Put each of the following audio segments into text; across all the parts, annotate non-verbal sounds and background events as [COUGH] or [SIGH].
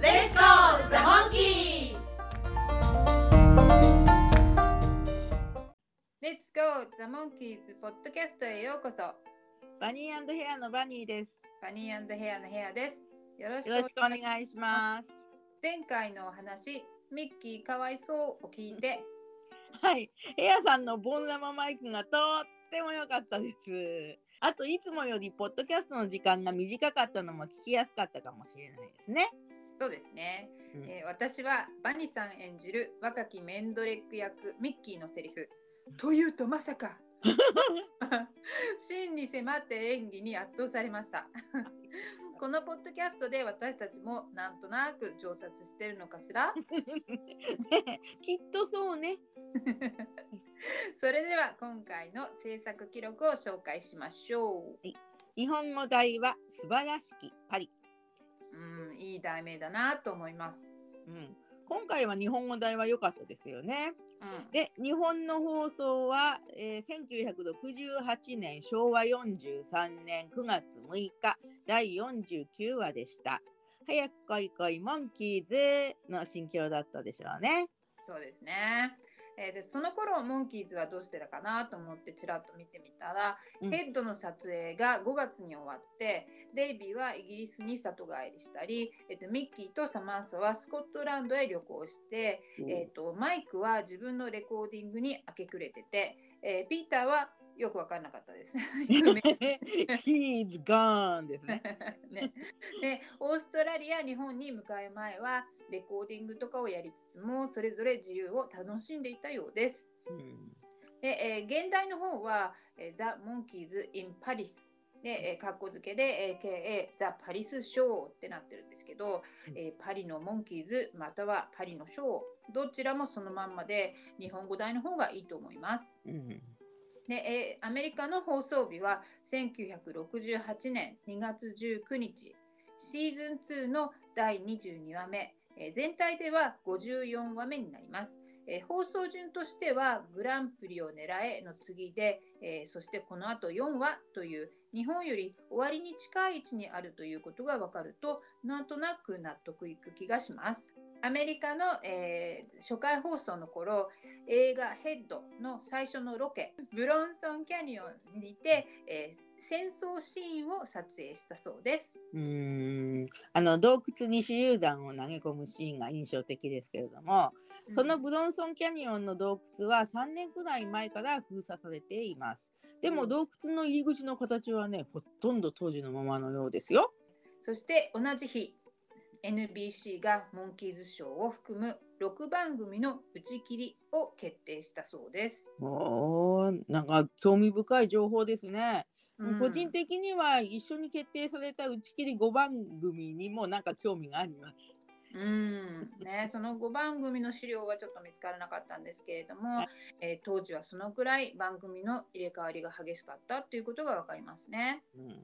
Let's go, the monkeys! Let's go! The Monkeys ポッドキャストへようこそ。バニーヘアのバニーです。バニーヘアのヘアです。よろしくよろしくお願いします。前回のお話ミッキーかわいそうを聞いて。はい。ヘアさんのボン生マイクがとっても良かったです。あといつもよりポッドキャストの時間が短かったのも聞きやすかったかもしれないですねそうですね、うん。えー私はバニさん演じる若きメンドレック役ミッキーのセリフというとまさか [LAUGHS] 真に迫って演技に圧倒されました。[LAUGHS] このポッドキャストで私たちもなんとなく上達してるのかしら？[LAUGHS] ねきっとそうね。それでは今回の制作記録を紹介しましょう。日本語題は素晴らしきパリ、うんいい題名だなと思います、うん、今回は日本語題は良かったですよねうん、で日本の放送は、えー1968年昭和43年9月6日第49話でした。早く来い来いモンキーズの心境だったでしょうね。そうですね。えーでその頃モンキーズはどうしてたかなと思ってちらっと見てみたら、うん。ヘッドの撮影が5月に終わってデイビーはイギリスに里帰りしたり、えっとミッキーとサマンサはスコットランドへ旅行して、えっとマイクは自分のレコーディングに明け暮れてて、えーピーターはよく分からなかったです。[LAUGHS] [LAUGHS] He's gone ですね。[LAUGHS] ね、でオーストラリア日本に向かう前はレコーディングとかをやりつつもそれぞれ自由を楽しんでいたようです。うんで、えー現代の方は、えー、ザ・モンキーズ・イン・パリスで、えー、カッコ付けで、AKA ザ・パリス・ショーってなってるんですけど、うんえーパリのモンキーズまたはパリのショーどちらもそのまんまで日本語題の方がいいと思います。うんで、えーアメリカの放送日は1968年2月19日シーズン2の第22話目、えー全体では54話目になります、えー放送順としてはグランプリを狙えの次で、えーそしてこの後4話という日本より終わりに近い位置にあるということが分かるとなんとなく納得いく気がします。アメリカの、えー初回放送の頃映画「ヘッド」の最初のロケブロンソンキャニオンにて、えー戦争シーンを撮影したそうです。うんあの洞窟に手榴弾を投げ込むシーンが印象的ですけれども、そのブロンソンキャニオンの洞窟は3年くらい前から封鎖されています。でもうん洞窟の入り口の形はね、ほとんど当時のままのようですよ。そして同じ日 NBC がモンキーズショーを含む6番組の打ち切りを決定したそうです。おーなんか興味深い情報ですね。うん個人的には一緒に決定された打ち切り5番組にもなんか興味があります。うんね、その5番組の資料はちょっと見つからなかったんですけれども、はいえー当時はそのくらい番組の入れ替わりが激しかったということが分かりますね。うん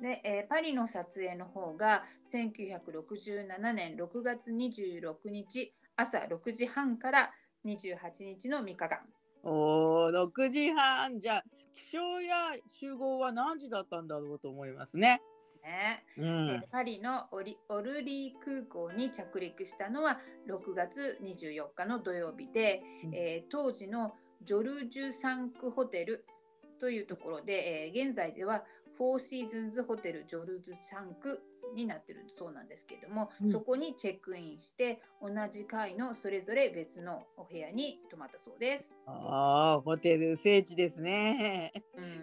で、えーパリの撮影の方が1967年6月26日朝6時半から28日の3日間。おー6時半じゃあ気象や集合は何時だったんだろうと思いますね。ね。うえん。ーパリのオリオルリー空港に着陸したのは6月24日の土曜日で、うん。えー当時のジョルジュサンクホテルというところで、えー現在ではフォーシーズンズホテルジョルジュサンクになってるそうなんですけれども、うんそこにチェックインして同じ階のそれぞれ別のお部屋に泊まったそうです。ああホテル聖地ですね。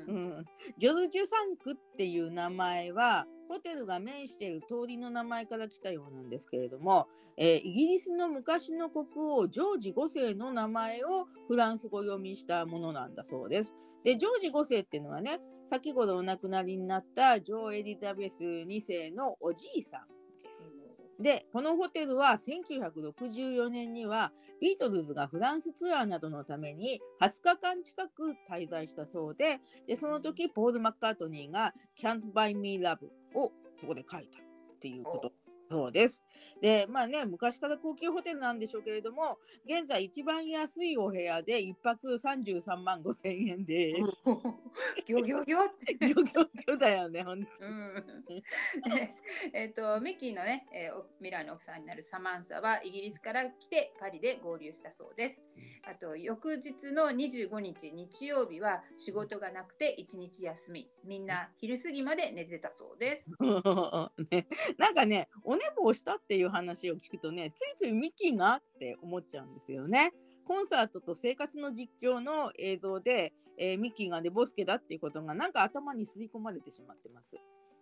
ううんん、ジョルジュサンクっていう名前はホテルが面している通りの名前から来たようなんですけれども、えーイギリスの昔の国王ジョージ5世の名前をフランス語読みしたものなんだそうです。でジョージ5世っていうのはね先ほどお亡くなりになったジョー・エリザベス2世のおじいさんです。でこのホテルは1964年にはビートルズがフランスツアーなどのために20日間近く滞在したそうででその時ポール・マッカートニーが「Can't Buy Me Love」をそこで書いたっていうことそうです。で、まあね、昔から高級ホテルなんでしょうけれども、現在一番安いお部屋で一泊33万5千円で、[LAUGHS] ギョギョギョって。ギョギョギョだよね、本当うん、でえっとミッキーのね、えーお未来の奥さんになるサマンサはイギリスから来てパリで合流したそうです。あと翌日の25日日曜日は仕事がなくて1日休みみんな昼過ぎまで寝てたそうです。[LAUGHS] ね、なんかね、お寝坊したっていう話を聞くとね、ついついミッキーがって思っちゃうんですよね。コンサートと生活の実況の映像で、えーミッキーが寝坊助だっていうことがなんか頭に刷り込まれてしまってます。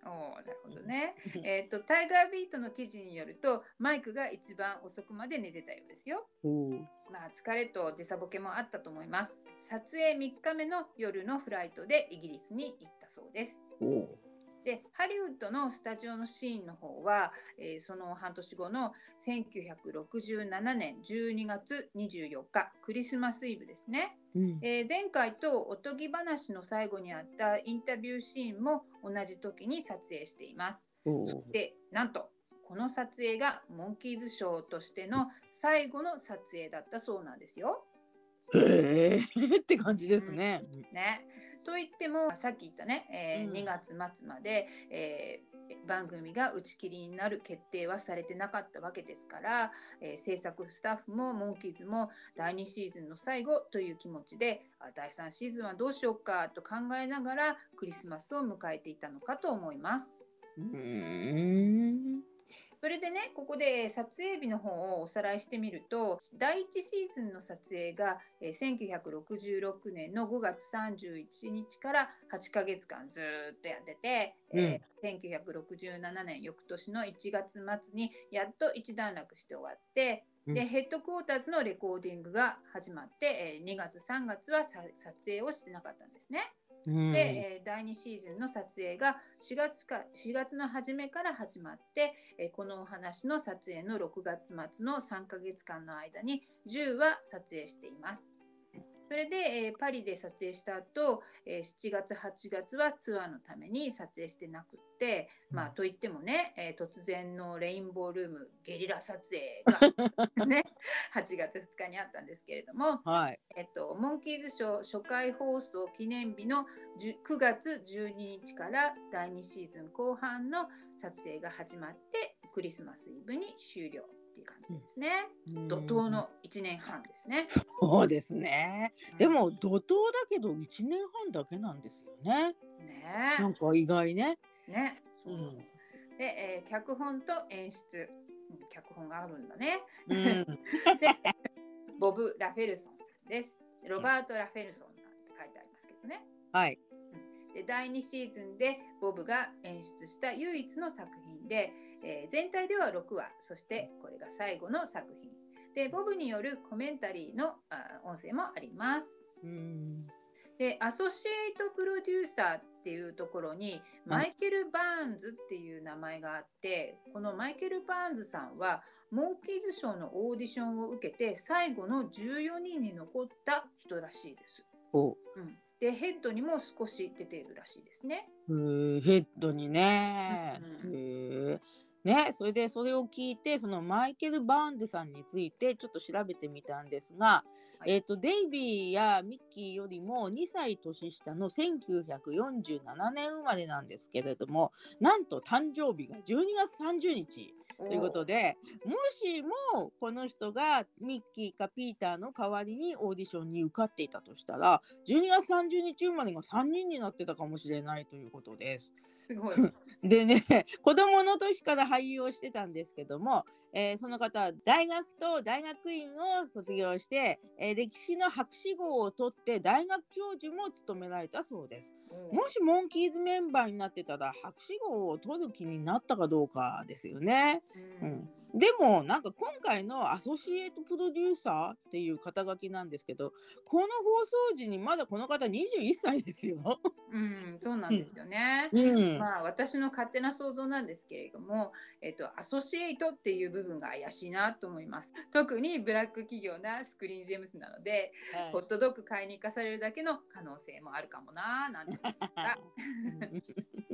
おーなるほどね。えっとタイガービートの記事によるとマイクが一番遅くまで寝てたようですよ。まあ疲れと時差ボケもあったと思います。撮影3日目の夜のフライトでイギリスに行ったそうです。おーでハリウッドのスタジオのシーンの方は、えーその半年後の1967年12月24日クリスマスイブですね、うん。えー前回とおとぎ話の最後にあったインタビューシーンも同じ時に撮影しています。でなんとこの撮影がモンキーズショーとしての最後の撮影だったそうなんですよ。へえ [LAUGHS] って感じですね。ね。と言ってもさっき言ったね、えーうん2月末まで、えー番組が打ち切りになる決定はされてなかったわけですから、えー制作スタッフもモンキーズも第2シーズンの最後という気持ちであ第3シーズンはどうしようかと考えながらクリスマスを迎えていたのかと思います。うーんそれでねここで撮影日の方をおさらいしてみると第1シーズンの撮影がえー1966年の5月31日から8ヶ月間ずーっとやってて、えー1967年翌年の1月末にやっと一段落して終わって、でうんヘッドクォーターズのレコーディングが始まって、えー2月3月はさ撮影をしてなかったんですね。で、えー第2シーズンの撮影が4月か4月の初めから始まって、えこのお話の撮影の6月末の3か月間の間に10話撮影しています。それで、えーパリで撮影した後、えー7月8月はツアーのために撮影してなくって、まあといってもね、えー突然のレインボールームゲリラ撮影が [LAUGHS] ね8月2日にあったんですけれども、はい。えっと、モンキーズショー初回放送記念日の10 9月12日から第2シーズン後半の撮影が始まってクリスマスイブに終了っていう感じですね。怒涛の1年半ですね。そうですね。うんでも怒涛だけど1年半だけなんですよね。ねなんか意外ね。ねそううんで、えー脚本と演出、うん脚本があるんだね。うん。[LAUGHS] ボブ・ラフェルソンさんです。ロバート・ラフェルソンさんって書いてありますけどね。はい。で第2シーズンでボブが演出した唯一の作品で、えー全体では6話そしてこれが最後の作品でボブによるコメンタリーのあ音声もありますうん。でアソシエイトプロデューサーっていうところにマイケル・バーンズっていう名前があってこのマイケル・バーンズさんはモンキーズショーのオーディションを受けて最後の14人に残った人らしいです。おうん、でヘッドにも少し出ているらしいですね。へーヘッドにね。うんへえ。ね、それでそれを聞いてそのマイケル・バーンズさんについてちょっと調べてみたんですが、はいえっとデイビーやミッキーよりも2歳年下の1947年生まれなんですけれどもなんと誕生日が12月30日ということでもしもこの人がミッキーかピーターの代わりにオーディションに受かっていたとしたら12月30日生まれが3人になってたかもしれないということです。すごい。でね [LAUGHS] 子供の時から俳優をしてたんですけども、えーその方は大学と大学院を卒業して、えー歴史の博士号を取って大学教授も務められたそうです。もしモンキーズメンバーになってたら博士号を取る気になったかどうかですよね。ううんでもなんか今回のアソシエイトプロデューサーっていう肩書きなんですけどこの放送時にまだこの方21歳ですよ。うん、そうなんですよね。うん、まあ私の勝手な想像なんですけれども、えっと、アソシエイトっていう部分が怪しいなと思います。特にブラック企業なスクリーンジェームスなので、はいホットドッグ買いに行かされるだけの可能性もあるかもななんて思った。[LAUGHS]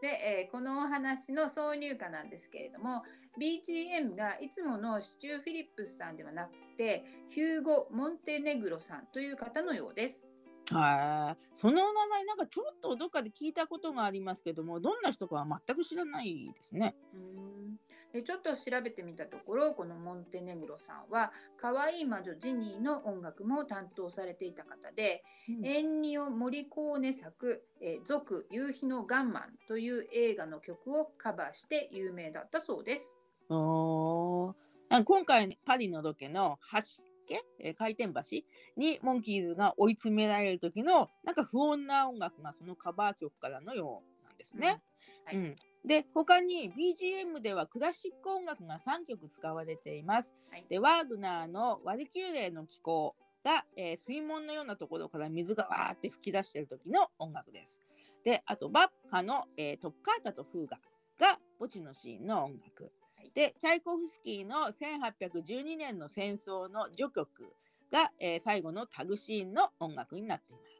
で、えーこのお話の挿入歌なんですけれども BGM がいつものシチュー・フィリップスさんではなくてヒューゴ・モンテネグロさんという方のようです。はいその名前なんかちょっとどっかで聞いたことがありますけどもどんな人かは全く知らないですね。うんでちょっと調べてみたところこのモンテネグロさんは「可愛い魔女ジニー」の音楽も担当されていた方で、エンニオ・モリコーネ作「えー続夕日のガンマン」という映画の曲をカバーして有名だったそうです。お今回パリのロケの橋家えー回転橋？にモンキーズが追い詰められる時のなんか不穏な音楽がそのカバー曲からのようなんですね。はいうんで他に BGM ではクラシック音楽が3曲使われています。はいでワーグナーの「ワルキューレの気候」が、えー水門のようなところから水がわーって吹き出している時の音楽です。であとバッハの、えートッカータとフーガが墓地のシーンの音楽。はいでチャイコフスキーの1812年の戦争の序曲が、えー最後のタグシーンの音楽になっています。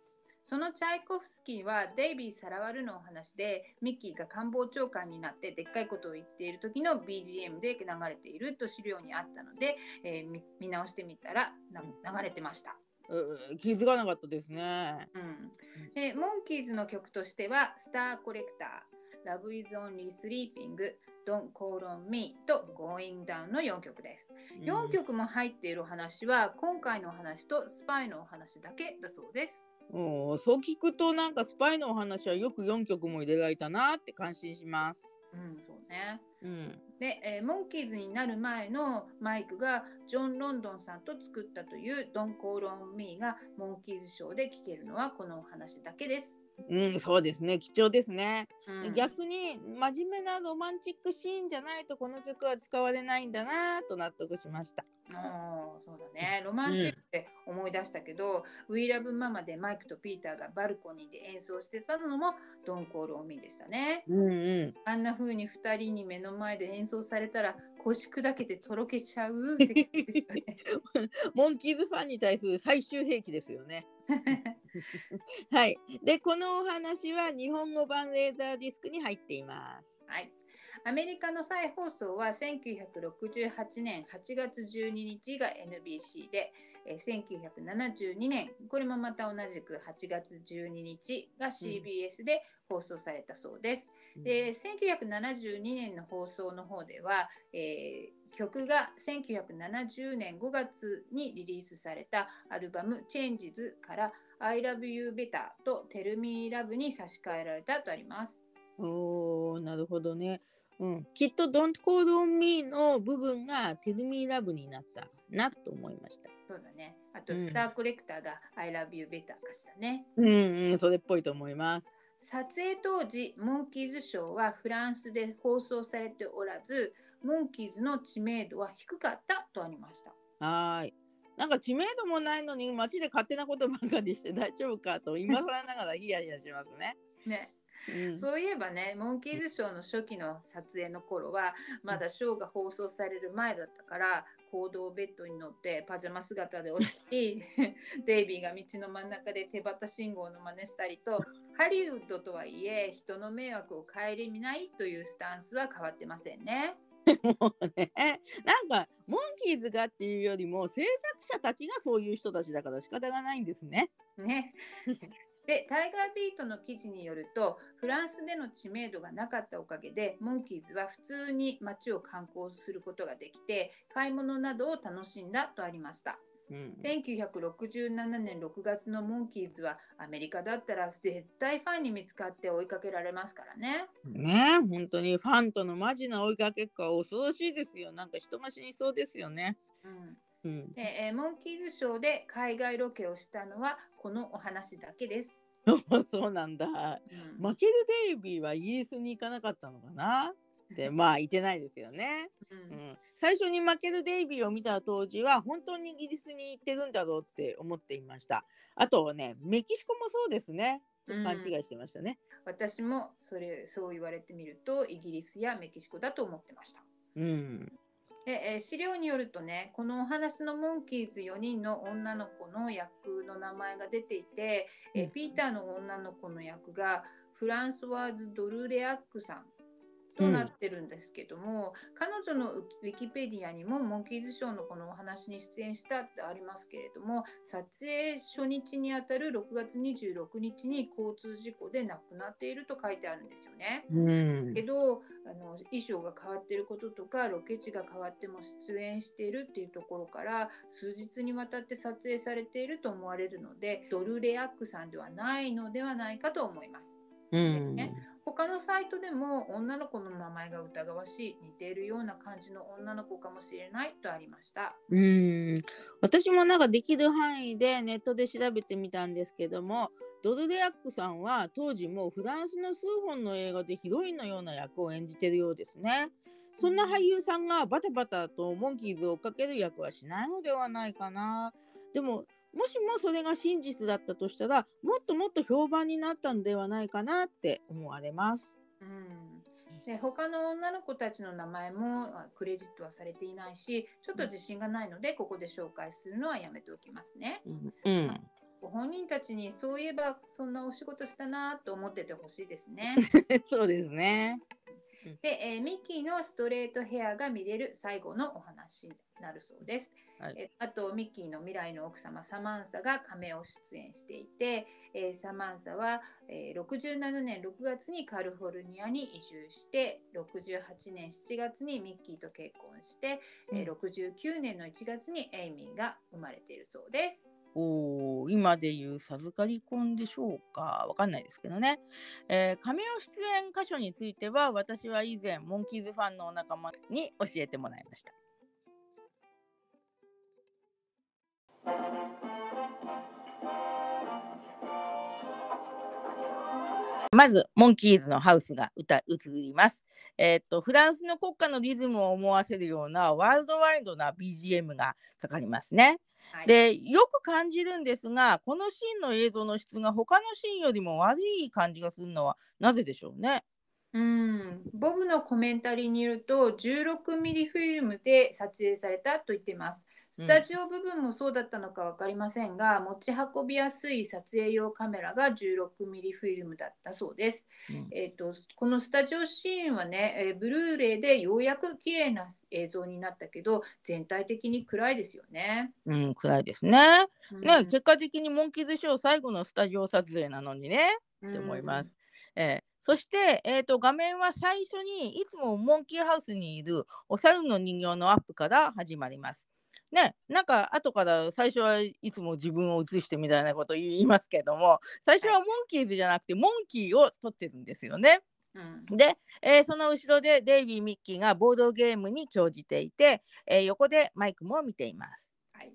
そのチャイコフスキーはデイビー・サラワルのお話でミッキーが官房長官になってでっかいことを言っている時の BGM で流れていると資料にあったので、えー見見直してみたらな流れてました。気づかなかったですね。うん、でモンキーズの曲としては「スター・コレクター」「Love is Only Sleeping」「Don't Call on Me」と「Going Down」の4曲です。4曲も入っているお話は今回のお話とスパイのお話だけだそうです。おーそう聞くとなんかスパイのお話はよく4曲も入れられたなって感心します。うん、そうね。うん、で、えーモンキーズになる前のマイクがジョン・ロンドンさんと作ったという「Don't Call on Me」がモンキーズショーで聴けるのはこのお話だけです。うん、そうですね。貴重ですね、うん。逆に真面目なロマンチックシーンじゃないとこの曲は使われないんだなと納得しました。あーそうだね。ロマンチックって思い出したけど「We Love Mama」でマイクとピーターがバルコニーで演奏してたのも「Don't Call on Me」でしたね。うんうん、あんな風に2人に目の前で演奏されたら腰砕けてとろけちゃうね。[LAUGHS] モンキーズファンに対する最終兵器ですよね。[LAUGHS] はい。で、このお話は日本語版レーザーディスクに入っています。はい。アメリカの再放送は1968年8月12日が NBC で、えー1972年、これもまた同じく8月12日が CBS で放送されたそうです。で、1972年の放送の方では、えー曲が1970年5月にリリースされたアルバム Changes から I Love You Better と Tell Me Love に差し替えられたとあります。おー、なるほどね。うん、きっと Don't Call on Me の部分が Tell Me Love になったなと思いました。そうだね。あと、うんスターコレクターが I love you better かしらね。うん、うん、それっぽいと思います。撮影当時、モンキーズショーはフランスで放送されておらず、モンキーズの知名度は低かったとありました。はーい。なんか知名度もないのに街で勝手なことばかりして大丈夫かと今更ながらヒヤヒヤしますね。ね、うん、そういえばね、モンキーズショーの初期の撮影の頃は、まだショーが放送される前だったから、行動ベッドに乗ってパジャマ姿で降りたり、[LAUGHS] デイビーが道の真ん中で手旗信号の真似したりと、ハリウッドとはいえ、人の迷惑を顧みないというスタンスは変わってませんね。[LAUGHS] もうね、なんかモンキーズがっていうよりも制作者たちがそういう人たちだから仕方がないんですね。ね。で、タイガービートの記事によると、フランスでの知名度がなかったおかげで、モンキーズは普通に街を観光することができて、買い物などを楽しんだとありました。うん、1967年6月のモンキーズはアメリカだったら絶対ファンに見つかって追いかけられますからね。ね本当にファンとのマジな追いかけっこは恐ろしいですよ。なんか人増しにそうですよね。うんうん、でえーモンキーズショーで海外ロケをしたのはこのお話だけです。[LAUGHS] そうなんだ。うんマケル・デイビーはイギリスに行かなかったのかな？で [LAUGHS] まあいてないですよね。ううんん、最初に負けるデイビーを見た当時は本当にイギリスに行ってるんだろうって思っていました。あとねメキシコもそうですね。ちょっと勘違いしてましたね。私もそれそう言われてみるとイギリスやメキシコだと思ってました。うん。でえー資料によるとねこのお話のモンキーズ4人の女の子の役の名前が出ていて、えーうん。ピーターの女の子の役がフランソワーズ・ドルレアックさんとなってるんですけども、彼女のウィキペディアにもモンキーズショーのこのお話に出演したってありますけれども撮影初日にあたる6月26日に交通事故で亡くなっていると書いてあるんですよね。うんけどあの衣装が変わってることとかロケ地が変わっても出演しているっていうところから数日にわたって撮影されていると思われるのでドルレアックさんではないのではないかと思います。うんね他のサイトでも女の子の名前が疑わしい似ているような感じの女の子かもしれないとありました。うん私もなんかできる範囲でネットで調べてみたんですけどもドルレアックさんは当時もうフランスの数本の映画でヒロインのような役を演じてるようですね。そんな俳優さんがバタバタとモンキーズを追っかける役はしないのではないかな。でももしもそれが真実だったとしたらもっともっと評判になったんではないかなって思われます。うんで他の女の子たちの名前もあクレジットはされていないしちょっと自信がないのでここで紹介するのはやめておきますね。うん、うん、ご本人たちにそういえばそんなお仕事したなと思っててほしいですね。[LAUGHS] そうですね。で、えーミッキーのストレートヘアが見れる最後のお話になるそうです。はいえあとミッキーの未来の奥様サマンサがカメオ出演していて、えーサマンサは、えー67年6月にカリフォルニアに移住して68年7月にミッキーと結婚して、えー69年の1月にエイミーが生まれているそうです。おー今でいう授かり婚でしょうか？わかんないですけどね。えー、亀尾出演箇所については私は以前モンキーズファンのお仲間に教えてもらいました。まず、モンキーズのハウスが歌映ります。えーっと、フランスの国歌のリズムを思わせるようなワールドワイドな BGM がかかりますね。はい、でよく感じるんですがこのシーンの映像の質が他のシーンよりも悪い感じがするのはなぜでしょうね？うん、ボブのコメンタリーによると16ミリフィルムで撮影されたと言っています。スタジオ部分もそうだったのか分かりませんが、持ち運びやすい撮影用カメラが16ミリフィルムだったそうです。うんえー、とこのスタジオシーンはね、えーブルーレイでようやく綺麗な映像になったけど全体的に暗いですよね。うん、暗いですね。うんね、結果的にモンキーズショー最後のスタジオ撮影なのにね、って思います。。えーそして、えー、と画面は最初にいつもモンキーハウスにいるお猿の人形のアップから始まります。ね、なんか後から最初はいつも自分を映してみたいなこと言いますけども最初はモンキーズじゃなくてモンキーを撮ってるんですよね。うんで、えーその後ろでデイビー・ミッキーがボードゲームに興じていて、えー横でマイクも見ています。はい、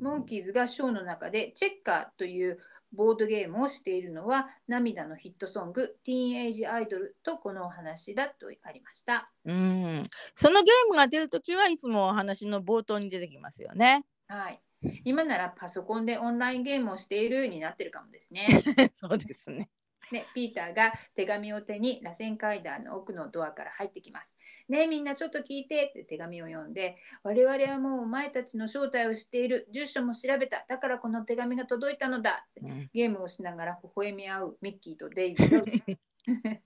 モンキーズがショーの中でチェッカーというボードゲームをしているのは涙のヒットソング「ティーンエイジアイドル」とこのお話だとありました。うんそのゲームが出るときはいつもお話の冒頭に出てきますよね。はい、今ならパソコンでオンラインゲームをしているになってるかもですね。[LAUGHS] そうですね。で、ピーターが手紙を手に螺旋階段の奥のドアから入ってきます。ねえみんなちょっと聞いてって手紙を読んで、我々はもうお前たちの正体を知っている、住所も調べた、だからこの手紙が届いたのだ。ってうん。ゲームをしながら微笑み合うミッキーとデイビーが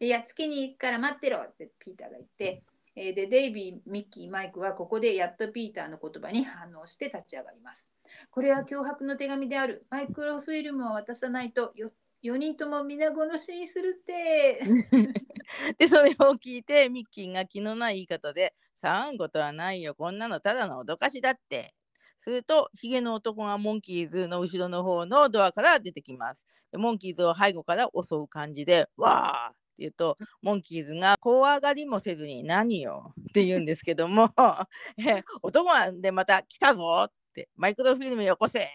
いや月に行くから待ってろ。ってピーターが言って、えーでデイビー、ミッキー、マイクはここでやっとピーターの言葉に反応して立ち上がります。これは脅迫の手紙である。マイクロフィルムを渡さないとよ4人とも皆殺しにするって。[LAUGHS] でそれを聞いてミッキーが気のない言い方で「騒ぐことはないよこんなのただの脅かしだって」するとヒゲの男がモンキーズの後ろの方のドアから出てきます。でモンキーズを背後から襲う感じで「わー!」って言うとモンキーズが怖がりもせずに「何よ」って言うんですけども「[LAUGHS] え男はでまた来たぞ」って「マイクロフィルムよこせ」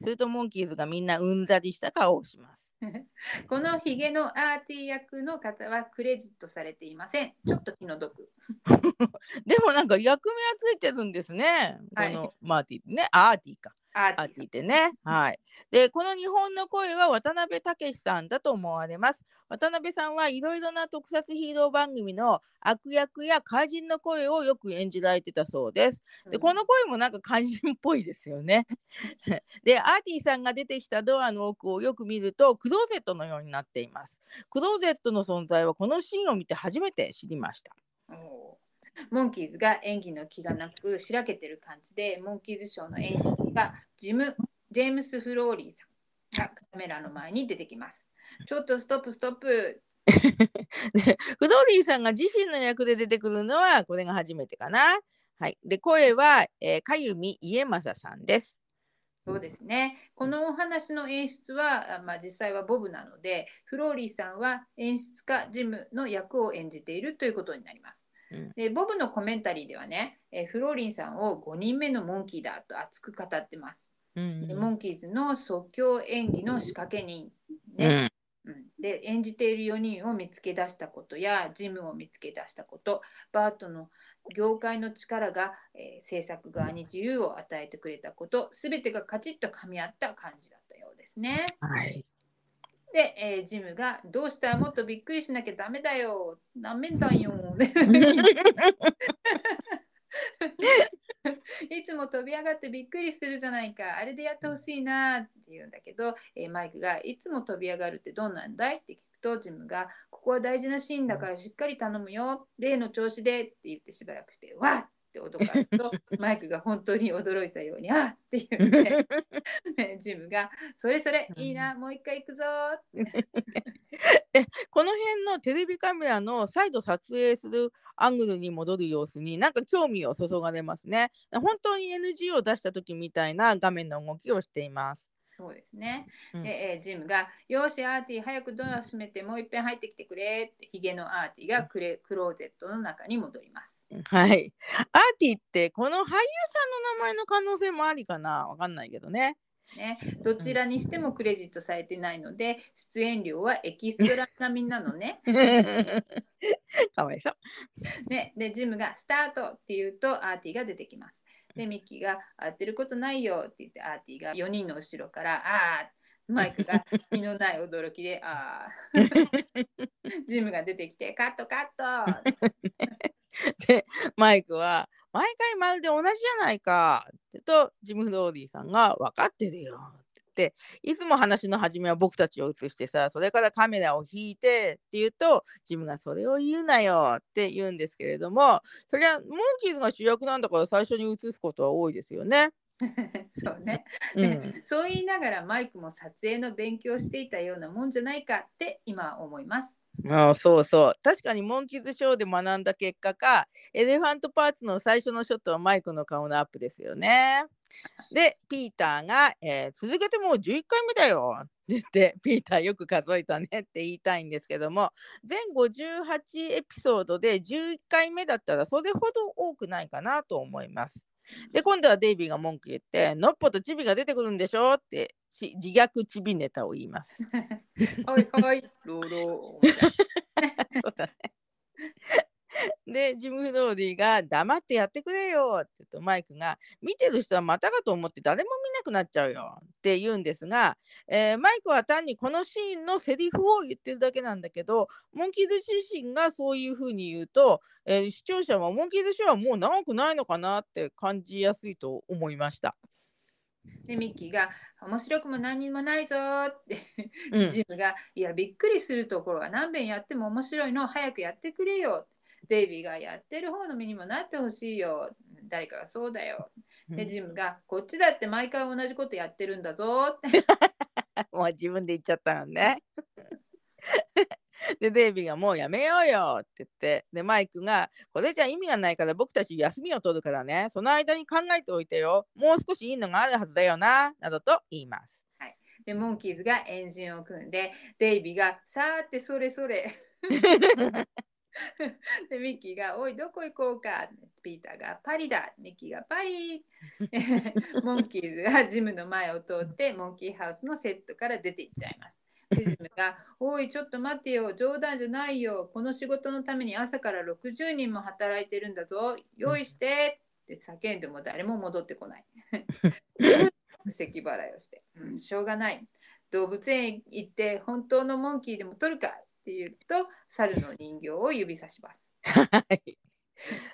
するとモンキーズがみんなうんざりした顔をします。[LAUGHS] このヒゲのアーティ役の方はクレジットされていません。ちょっと気の毒。[LAUGHS] でもなんか役目はついてるんですね。こはいのマーティね、アーティか。アーティさんアーティってね。はい。で、この日本の声は渡辺武さんだと思われます。渡辺さんはいろいろな特撮ヒーロー番組の悪役や怪人の声をよく演じられてたそうです。で、この声もなんか怪人っぽいですよね。[LAUGHS] で、アーティさんが出てきたドアの奥をよく見ると、クローゼットのようになっています。クローゼットの存在はこのシーンを見て初めて知りました。モンキーズが演技の気がなくしらけてる感じでモンキーズショーの演出がジム・ジェームス・フローリーさんがカメラの前に出てきます。ちょっとストップストップ。[LAUGHS] でフドーリーさんが自身の役で出てくるのはこれが初めてかな。はい、で声は、えー、かゆみ家正さんです。そうですね。このお話の演出は、あまあ、実際はボブなのでフローリーさんは演出家ジムの役を演じているということになります。うん。でボブのコメンタリーではね、えーフローリンさんを5人目のモンキーだと熱く語ってます。うんでモンキーズの即興演技の仕掛け人、うねん。うん。で演じている4人を見つけ出したことやジムを見つけ出したことバートの業界の力が、えー制作側に自由を与えてくれたこと全てがカチッと噛み合った感じだったようですね。はい、で、えージムが「どうした？もっとびっくりしなきゃダメだよ。ダメだよ」[LAUGHS] いつも飛び上がってびっくりするじゃないか。あれでやってほしいな。って言うんだけど、えーマイクが「いつも飛び上がるってどんなんだい?」って聞くとジムが「ここは大事なシーンだからしっかり頼むよ。例の調子で」って言ってしばらくして「わっ!」って脅かすと [LAUGHS] マイクが本当に驚いたように「あっ!」って言ってえージムが「それそれいいなもう一回行くぞ」って [LAUGHS] この辺のテレビカメラの再度撮影するアングルに戻る様子になんか興味を注がれますね。本当に NG を出した時みたいな画面の動きをしています。そうですね。うんで、えージムが「よしアーティ早くドア閉めてもういっぺん入ってきてくれ」ってヒゲのアーティがクレクローゼットの中に戻ります。はい。アーティってこの俳優さんの名前の可能性もありかな？わかんないけどね。ね、どちらにしてもクレジットされてないので出演料はエキストラ並みなのね。[LAUGHS] かわいそう。ねでジムが「スタート!」って言うとアーティが出てきます。でミッキーが「やってることないよ」って言ってアーティが4人の後ろから「ああ!」マイクが [LAUGHS] 身のない驚きで「ああ! [LAUGHS]」ジムが出てきて「カットカット!」でマイクは「毎回まるで同じじゃないか」ってとジム・フローリーさんが「分かってるよ」って言っていつも話の始めは僕たちを映してさそれからカメラを引いてって言うとジムが「それを言うなよ」って言うんですけれどもそれはモンキーズが主役なんだから最初に映すことは多いですよね。[LAUGHS] そうね。うでん、[LAUGHS] そう言いながらマイクも撮影の勉強していたようなもんじゃないかって今は思います。ああそうそう確かにモンキーズショーで学んだ結果かエレファントパーツの最初のショットはマイクの顔のアップですよね。[LAUGHS] でピーターが、えー続けてもう11回目だよ」って言ってピーターよく数えたねって言いたいんですけども全58エピソードで11回目だったらそれほど多くないかなと思います。で今度はデイビーが文句言って「のっぽとチビが出てくるんでしょ」ってち自虐チビネタを言います。[LAUGHS] はいはい、ローロ [LAUGHS] そうだね。で、ジム・フローリーが黙ってやってくれよって言うとマイクが見てる人はまたかと思って誰も見なくなっちゃうよって言うんですが、えーマイクは単にこのシーンのセリフを言ってるだけなんだけどモンキーズ自身がそういうふうに言うと、えー視聴者はモンキーズショーはもう長くないのかなって感じやすいと思いました。でミッキーが「面白くも何にもないぞ」って、うんジムが「いやびっくりするところは何遍やっても面白いの早くやってくれよ」デイビーが「やってる方の身にもなってほしいよ」誰かがそうだよ。でジムが「こっちだって毎回同じことやってるんだぞ」っ [LAUGHS] てもう自分で言っちゃったのね。[LAUGHS] でデイビーがもうやめようよって言って。でマイクがこれじゃ意味がないから僕たち休みを取るからね。その間に考えておいてよ。もう少しいいのがあるはずだよな。などと言います。でモンキーズがエンジンを組んでデイビーが「さーてそれそれ」[LAUGHS] [LAUGHS] でミッキーが「おいどこ行こうか」ピーターが「パリだ」ミッキーが「パリ」[LAUGHS] モンキーズがジムの前を通ってモンキーハウスのセットから出て行っちゃいます。でジムが「おいちょっと待ってよ。冗談じゃないよ。この仕事のために朝から60人も働いてるんだぞ。用意して」って叫んでも誰も戻ってこない。[LAUGHS] 咳払いをして、うん、しょうがない。動物園行って本当のモンキーでも取るか？って言うと猿の人形を指さします。[LAUGHS] はい。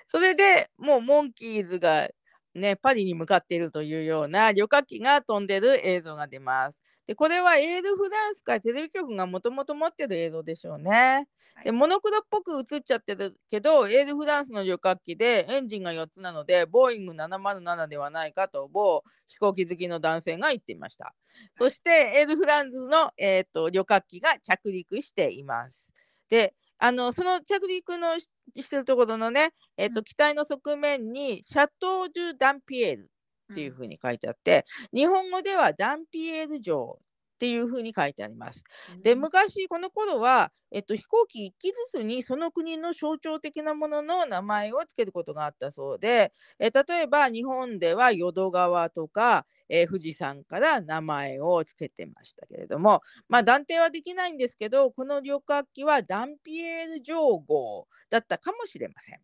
それでもうモンキーズがねパリに向かっているというような旅客機が飛んでる映像が出ます。でこれはエールフランスかテレビ局がもともと持ってる映像でしょうね。でモノクロっぽく映っちゃってるけどエールフランスの旅客機でエンジンが4つなのでボーイング707ではないかと某飛行機好きの男性が言っていました。そしてエールフランスの、えー、と旅客機が着陸しています。であのその着陸のししてるところのね、えーとうん機体の側面にシャトー・ドゥ・ダンピエールっていうふうに書いてあって、日本語ではダンピエール城っていうふうに書いてあります。で昔この頃は、えっと、飛行機1機ずつにその国の象徴的なものの名前を付けることがあったそうで、え例えば日本では淀川とか、えー富士山から名前を付けてましたけれどもまあ断定はできないんですけどこの旅客機はダンピエール城号だったかもしれません。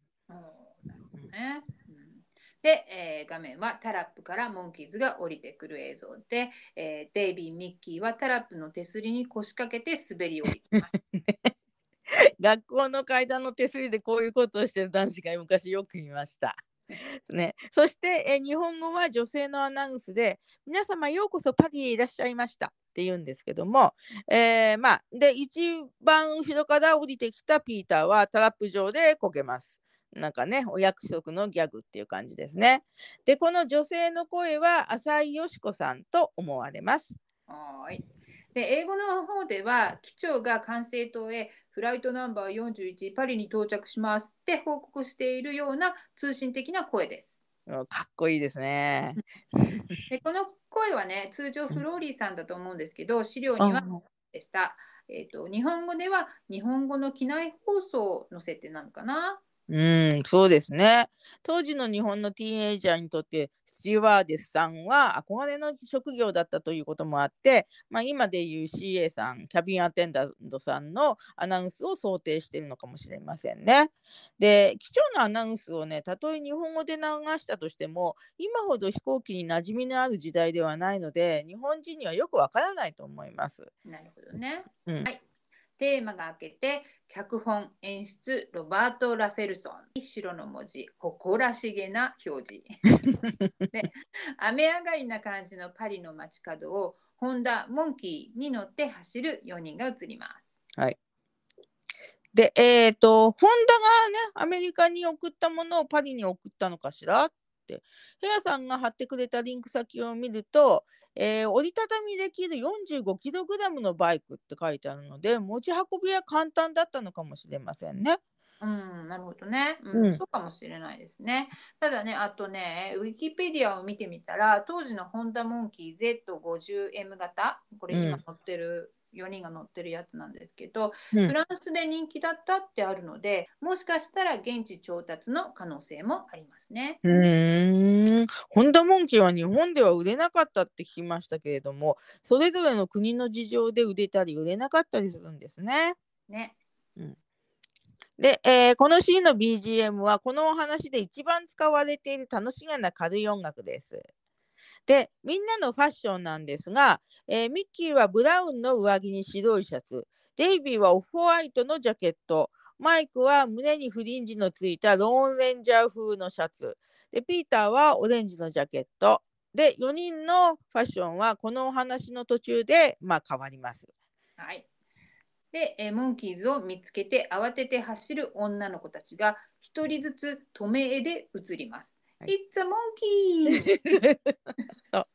なるほどね。うんで、えー画面はタラップからモンキーズが降りてくる映像で、えーデイビー・ミッキーはタラップの手すりに腰掛けて滑り降りてます。[LAUGHS] 学校の階段の手すりでこういうことをしてる男子が昔よく見ました。[LAUGHS] ね、そして、え日本語は女性のアナウンスで「皆様ようこそパリへいらっしゃいました」って言うんですけども、えーまあ、で一番後ろから降りてきたピーターはタラップ上でこけます。なんかねお約束のギャグっていう感じですね。でこの女性の声は浅井よし子さんと思われます。はーいで英語の方では機長が管制塔へフライトナンバー41パリに到着しますって報告しているような通信的な声です。うんかっこいいですね。[LAUGHS] でこの声はね通常フローリーさんだと思うんですけど資料にはでした。えー、と日本語では日本語の機内放送の設定なのかな。うん、そうですね。当時の日本のティーンエイジャーにとって、スチュワーデスさんは憧れの職業だったということもあって、まあ、今でいう CA さん、キャビンアテンダントさんのアナウンスを想定しているのかもしれませんね。で、貴重なアナウンスをね、たとえ日本語で流したとしても、今ほど飛行機に馴染みのある時代ではないので、日本人にはよくわからないと思います。なるほどね。うんはい。テーマが明けて脚本演出ロバート・ラフェルソン。白の文字誇らしげな表示。[LAUGHS] で雨上がりな感じのパリの街角をホンダモンキーに乗って走る4人が映ります。で、えっ、と、ホンダがね、アメリカに送ったものをパリに送ったのかしら？ヘアさんが貼ってくれたリンク先を見ると、えー折りたたみできる 45kg のバイクって書いてあるので、持ち運びは簡単だったのかもしれませんね。うん、なるほどね、うんうんそうかもしれないですね。ただね、あとね、ウィキペディアを見てみたら、当時のホンダモンキー Z50M 型、これうん今乗ってる、4人が乗ってるやつなんですけど、うんフランスで人気だったってあるので、もしかしたら現地調達の可能性もありますね。うーん、ホンダモンキーは日本では売れなかったって聞きましたけれども、それぞれの国の事情で売れたり売れなかったりするんですね。ね。で、えーこのシーンの BGM はこのお話で一番使われている楽しげな軽い音楽です。で、みんなのファッションなんですが、えーミッキーはブラウンの上着に白いシャツ、デイビーはオフホワイトのジャケット、マイクは胸にフリンジのついたローンレンジャー風のシャツ、で、ピーターはオレンジのジャケット。で、4人のファッションはこのお話の途中で、まあ、変わります。はい。で、えモンキーズを見つけて慌てて走る女の子たちが一人ずつ止め絵で映ります。はい It's a monkey! [LAUGHS]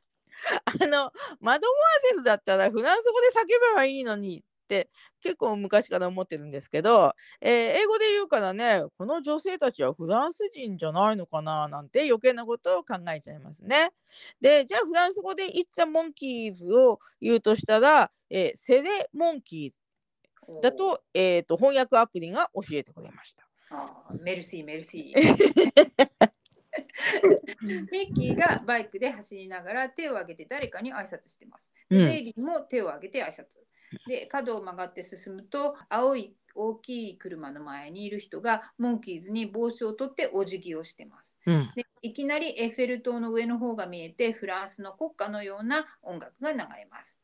あのマドモアゼルだったらフランス語で叫べばいいのにって結構昔から思ってるんですけど、えー英語で言うからねこの女性たちはフランス人じゃないのかななんて余計なことを考えちゃいますね。でじゃあフランス語で「It's a monkeys」を言うとしたら、えーセレモンキーズだと,、えー、と翻訳アプリが教えてくれました。メルシーメルシー。[LAUGHS] ミッキーがバイクで走りながら手を挙げて誰かに挨拶してます。でうんデイビーも手を挙げて挨拶。で角を曲がって進むと青い大きい車の前にいる人がモンキーズに帽子を取ってお辞儀をしてます。うんでいきなりエッフェル塔の上の方が見えてフランスの国歌のような音楽が流れます。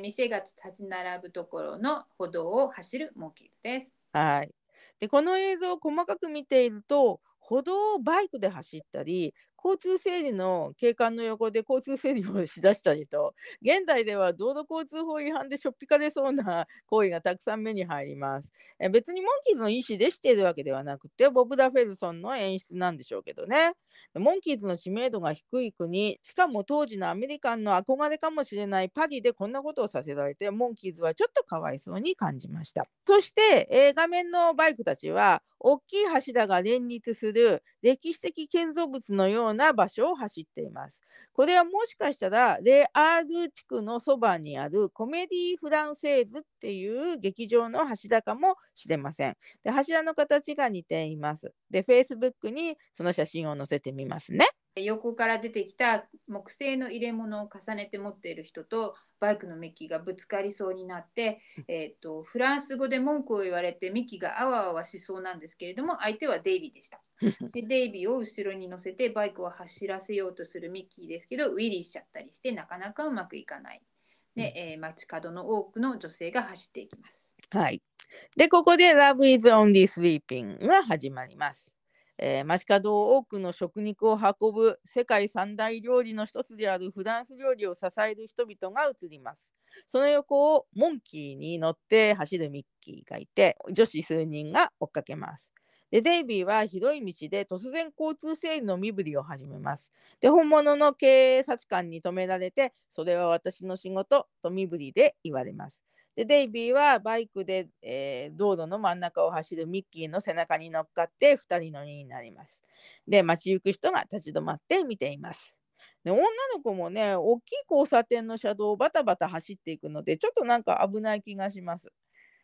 店が立ち並ぶところの歩道を走るモンキーズです。はい。でこの映像を細かく見ていると歩道をバイクで走ったり交通整理の警官の横で交通整理をしだしたりと現代では道路交通法違反でしょっぴかれそうな [LAUGHS] 行為がたくさん目に入ります。え別にモンキーズの意思でしているわけではなくてボブ・ダ・フェルソンの演出なんでしょうけどね。モンキーズの知名度が低い国しかも当時のアメリカンの憧れかもしれないパリでこんなことをさせられてモンキーズはちょっとかわいそうに感じましたそして、えー画面のバイクたちは大きい柱が連立する歴史的建造物のようなような場所を走っています。これはもしかしたらレアール地区のそばにあるコメディ・フランセーズっていう劇場の柱かもしれません。で柱の形が似ています。で Facebook にその写真を載せてみますね。横から出てきた木製の入れ物を重ねて持っている人とバイクのミッキーがぶつかりそうになって、えー、とフランス語で文句を言われてミッキーがあわあわしそうなんですけれども相手はデイビーでした。[LAUGHS] でデイビーを後ろに乗せてバイクを走らせようとするミッキーですけどウィリーしちゃったりしてなかなかうまくいかない。で、えー街角の多くの女性が走っていきます。はい。で、ここで Love is Only Sleeping が始まります。えー街角を多くの食肉を運ぶ世界三大料理の一つであるフランス料理を支える人々が映ります。その横をモンキーに乗って走るミッキーがいて、女子数人が追っかけます。で、デイビーは広い道で突然交通整理の身振りを始めます。で、本物の警察官に止められて、それは私の仕事と身振りで言われます。でデイビーはバイクで、えー道路の真ん中を走るミッキーの背中に乗っかって2人乗りになります。で街行く人が立ち止まって見ています。で女の子もね大きい交差点の車道をバタバタ走っていくのでちょっとなんか危ない気がします。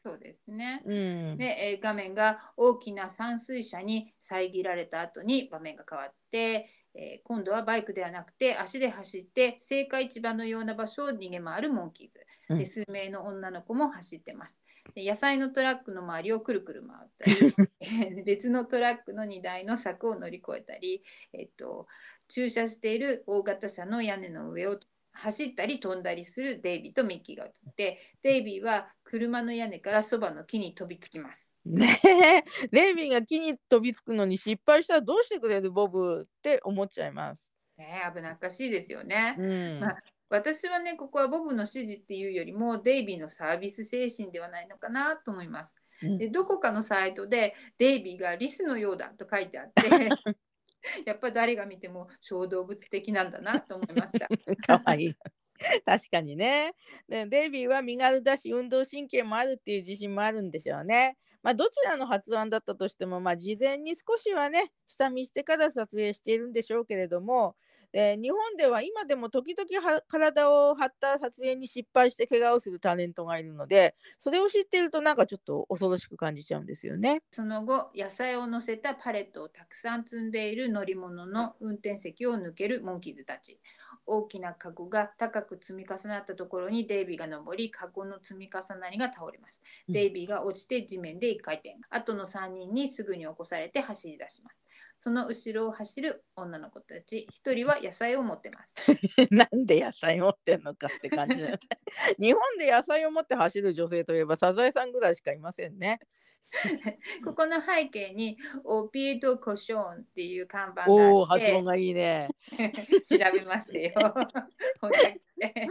そうですね。うん、で、えー画面が大きな散水車に遮られた後に場面が変わって、えー今度はバイクではなくて足で走って青果市場のような場所を逃げ回るモンキーズ。うんで数名の女の子も走ってます。で野菜のトラックの周りをくるくる回ったり [LAUGHS] えー別のトラックの荷台の柵を乗り越えたり、えっと駐車している大型車の屋根の上を走ったり飛んだりするデイビーとミッキーが映ってデイビーは車の屋根からそばの木に飛びつきます。ねえレイビーが木に飛びつくのに失敗したらどうしてくれる？ボブって思っちゃいます。ねえ危なっかしいですよね。うんまあ私はねここはボブの指示っていうよりもデイビーのサービス精神ではないのかなと思います。うんでどこかのサイトでデイビーがリスのようだと書いてあって [LAUGHS] やっぱ誰が見ても小動物的なんだなと思いました。[LAUGHS] かわいい。[LAUGHS] 確かにねで。デイビーは身軽だし運動神経もあるっていう自信もあるんでしょうね。まあどちらの発案だったとしても、まあ、事前に少しはね下見してから撮影しているんでしょうけれども、で日本では今でも時々体を張った撮影に失敗して怪我をするタレントがいるのでそれを知っているとなんかちょっと恐ろしく感じちゃうんですよね。その後野菜を乗せたパレットをたくさん積んでいる乗り物の運転席を抜けるモンキーズたち大きなカゴが高く積み重なったところにデイビーが登りカゴの積み重なりが倒れます、うん。デイビーが落ちて地面で1回転。後の3人にすぐに起こされて走り出します。その後ろを走る女の子たち1人は野菜を持ってます。[LAUGHS] なんで野菜持ってんのかって感じ [LAUGHS] 日本で野菜を持って走る女性といえばサザエさんぐらいしかいませんね。[LAUGHS] ここの背景にオピエドコショーンっていう看板がおおあって発音がいいね。[LAUGHS] 調べましたよ。[LAUGHS] で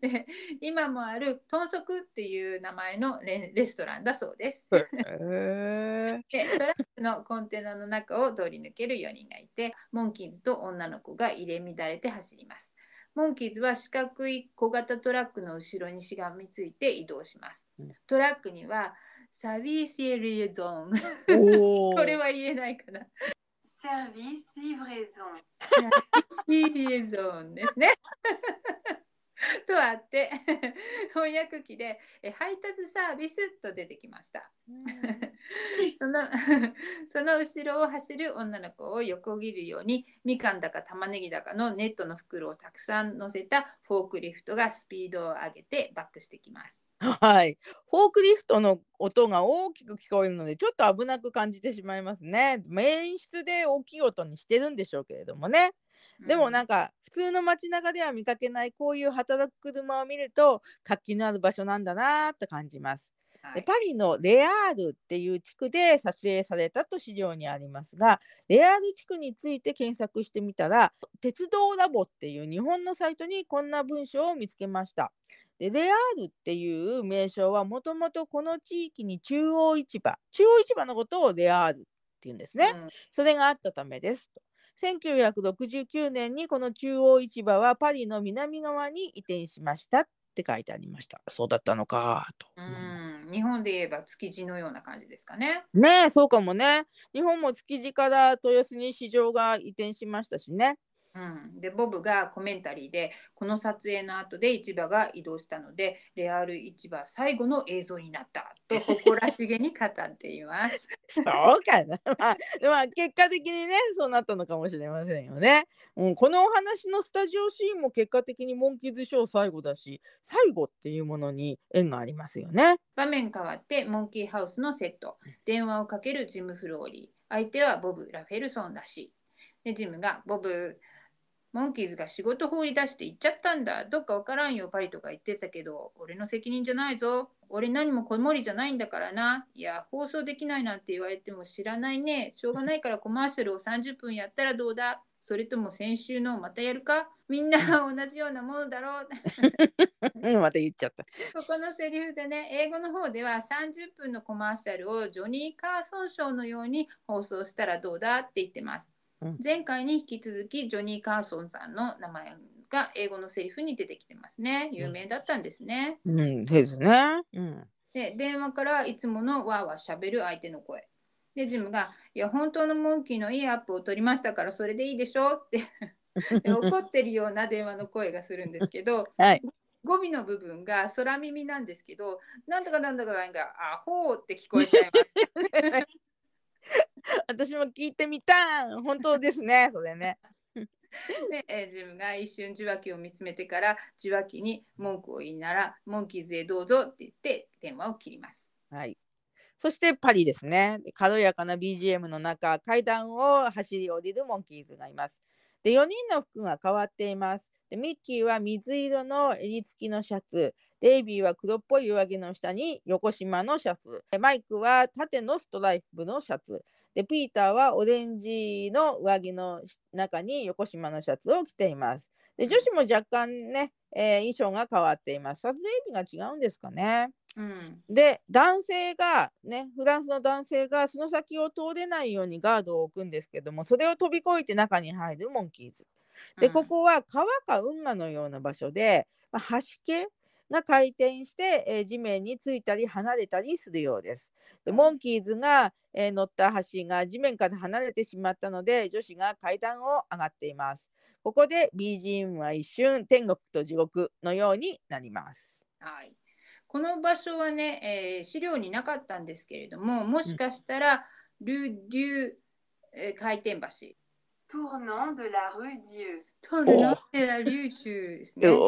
で今もある豚足っていう名前のレレストランだそうです。へえでトラックのコンテナの中を通り抜ける4人がいてモンキーズと女の子が入れ乱れて走ります。モンキーズは四角い小型トラックの後ろにしがみついて移動しますうん。トラックにはサビーシエリエゾン。これは言えないかな。Service livraison. リエゾンですね。[LAUGHS] とあって [LAUGHS] 翻訳機でえ配達サービスと出てきました。[LAUGHS] そのその後ろを走る女の子を横切るようにみかんだか玉ねぎだかのネットの袋をたくさん乗せたフォークリフトがスピードを上げてバックしてきます。はい。フォークリフトの音が大きく聞こえるので、ちょっと危なく感じてしまいますね。演出で大きい音にしてるんでしょうけれどもね。でもなんか普通の街中では見かけないこういう働く車を見ると活気のある場所なんだなと感じます。はいでパリのレアールっていう地区で撮影されたと資料にありますがレアール地区について検索してみたら鉄道ラボっていう日本のサイトにこんな文章を見つけました。でレアールっていう名称はもともとこの地域に中央市場中央市場のことをレアールっていうんですね。うんそれがあったためですと。1969年にこの中央市場はパリの南側に移転しましたって書いてありました。そうだったのかと。うん日本で言えば築地のような感じですかね。ねえ、そうかもね。日本も築地から豊洲に市場が移転しましたしね。うん、でボブがコメンタリーでこの撮影の後で市場が移動したのでレアル市場最後の映像になったと [LAUGHS] 誇らしげに語っています。そうかな。[LAUGHS] まあ、まあ、結果的にね、そうなったのかもしれませんよね。うん、このお話のスタジオシーンも結果的にモンキーズショー最後だし、最後っていうものに縁がありますよね。場面変わってモンキーハウスのセット電話をかけるジム・フローリー相手はボブ・ラフェルソンらしいでジムがボブモンキーズが仕事放り出して行っちゃったんだ。どっかわからんよ。パリとか言ってたけど。俺の責任じゃないぞ。俺何も子守りじゃないんだからな。いや放送できないなんて言われても知らないね。しょうがないからコマーシャルを30分やったらどうだ。それとも先週のまたやるか。みんな同じようなものだろう。うん、また言っちゃった。ここのセリフでね、英語の方では30分のコマーシャルをジョニー・カーソンショーのように放送したらどうだって言ってます。うん前回に引き続きジョニー・カーソンさんの名前が英語のセリフに出てきてますね。有名だったんですね。うん、ですね。うん。で、電話からいつものわーわーしゃべる相手の声。で、ジムが、いや、本当のモンキーのいいアップを取りましたからそれでいいでしょってで [LAUGHS] 怒ってるような電話の声がするんですけど、はい。語尾の部分が空耳なんですけど、なんとかなんだかなんか、アホーって聞こえちゃいます。[LAUGHS] [LAUGHS] 私も聞いてみた本当ですね、[LAUGHS] それね。で、えージムが一瞬受話器を見つめてから、受話器に文句を言いなら、モンキーズへどうぞって言って電話を切ります。はい。そしてパリですね。で軽やかな BGM の中、階段を走り降りるモンキーズがいます。で、4人の服が変わっています。でミッキーは水色の襟付きのシャツ、デイビーは黒っぽい上着の下に横縞のシャツ、でマイクは縦のストライプのシャツ、でピーターはオレンジの上着の中に横縞のシャツを着ています。で女子も若干ね、えー衣装が変わっています。撮影日が違うんですかね。うん。で男性がねフランスの男性がその先を通れないようにガードを置くんですけどもそれを飛び越えて中に入るモンキーズ。で、うんここは川か運河のような場所で、まあ、橋系が回転して、えー地面についたり離れたりするようです。でうんモンキーズが、えー乗った橋が地面から離れてしまったので女子が階段を上がっています。ここで BGM は一瞬天国と地獄のようになります。はい。この場所はね、えー資料になかったんですけれども、もしかしたら、ル・デュ、えー回転橋。Tournant de la rue Dieu. トルノテラ・リューチュですね。[LAUGHS]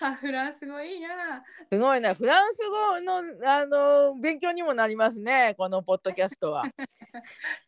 あフランス語いいな。すごいな。フランス語のあの勉強にもなりますね。このポッドキャストは。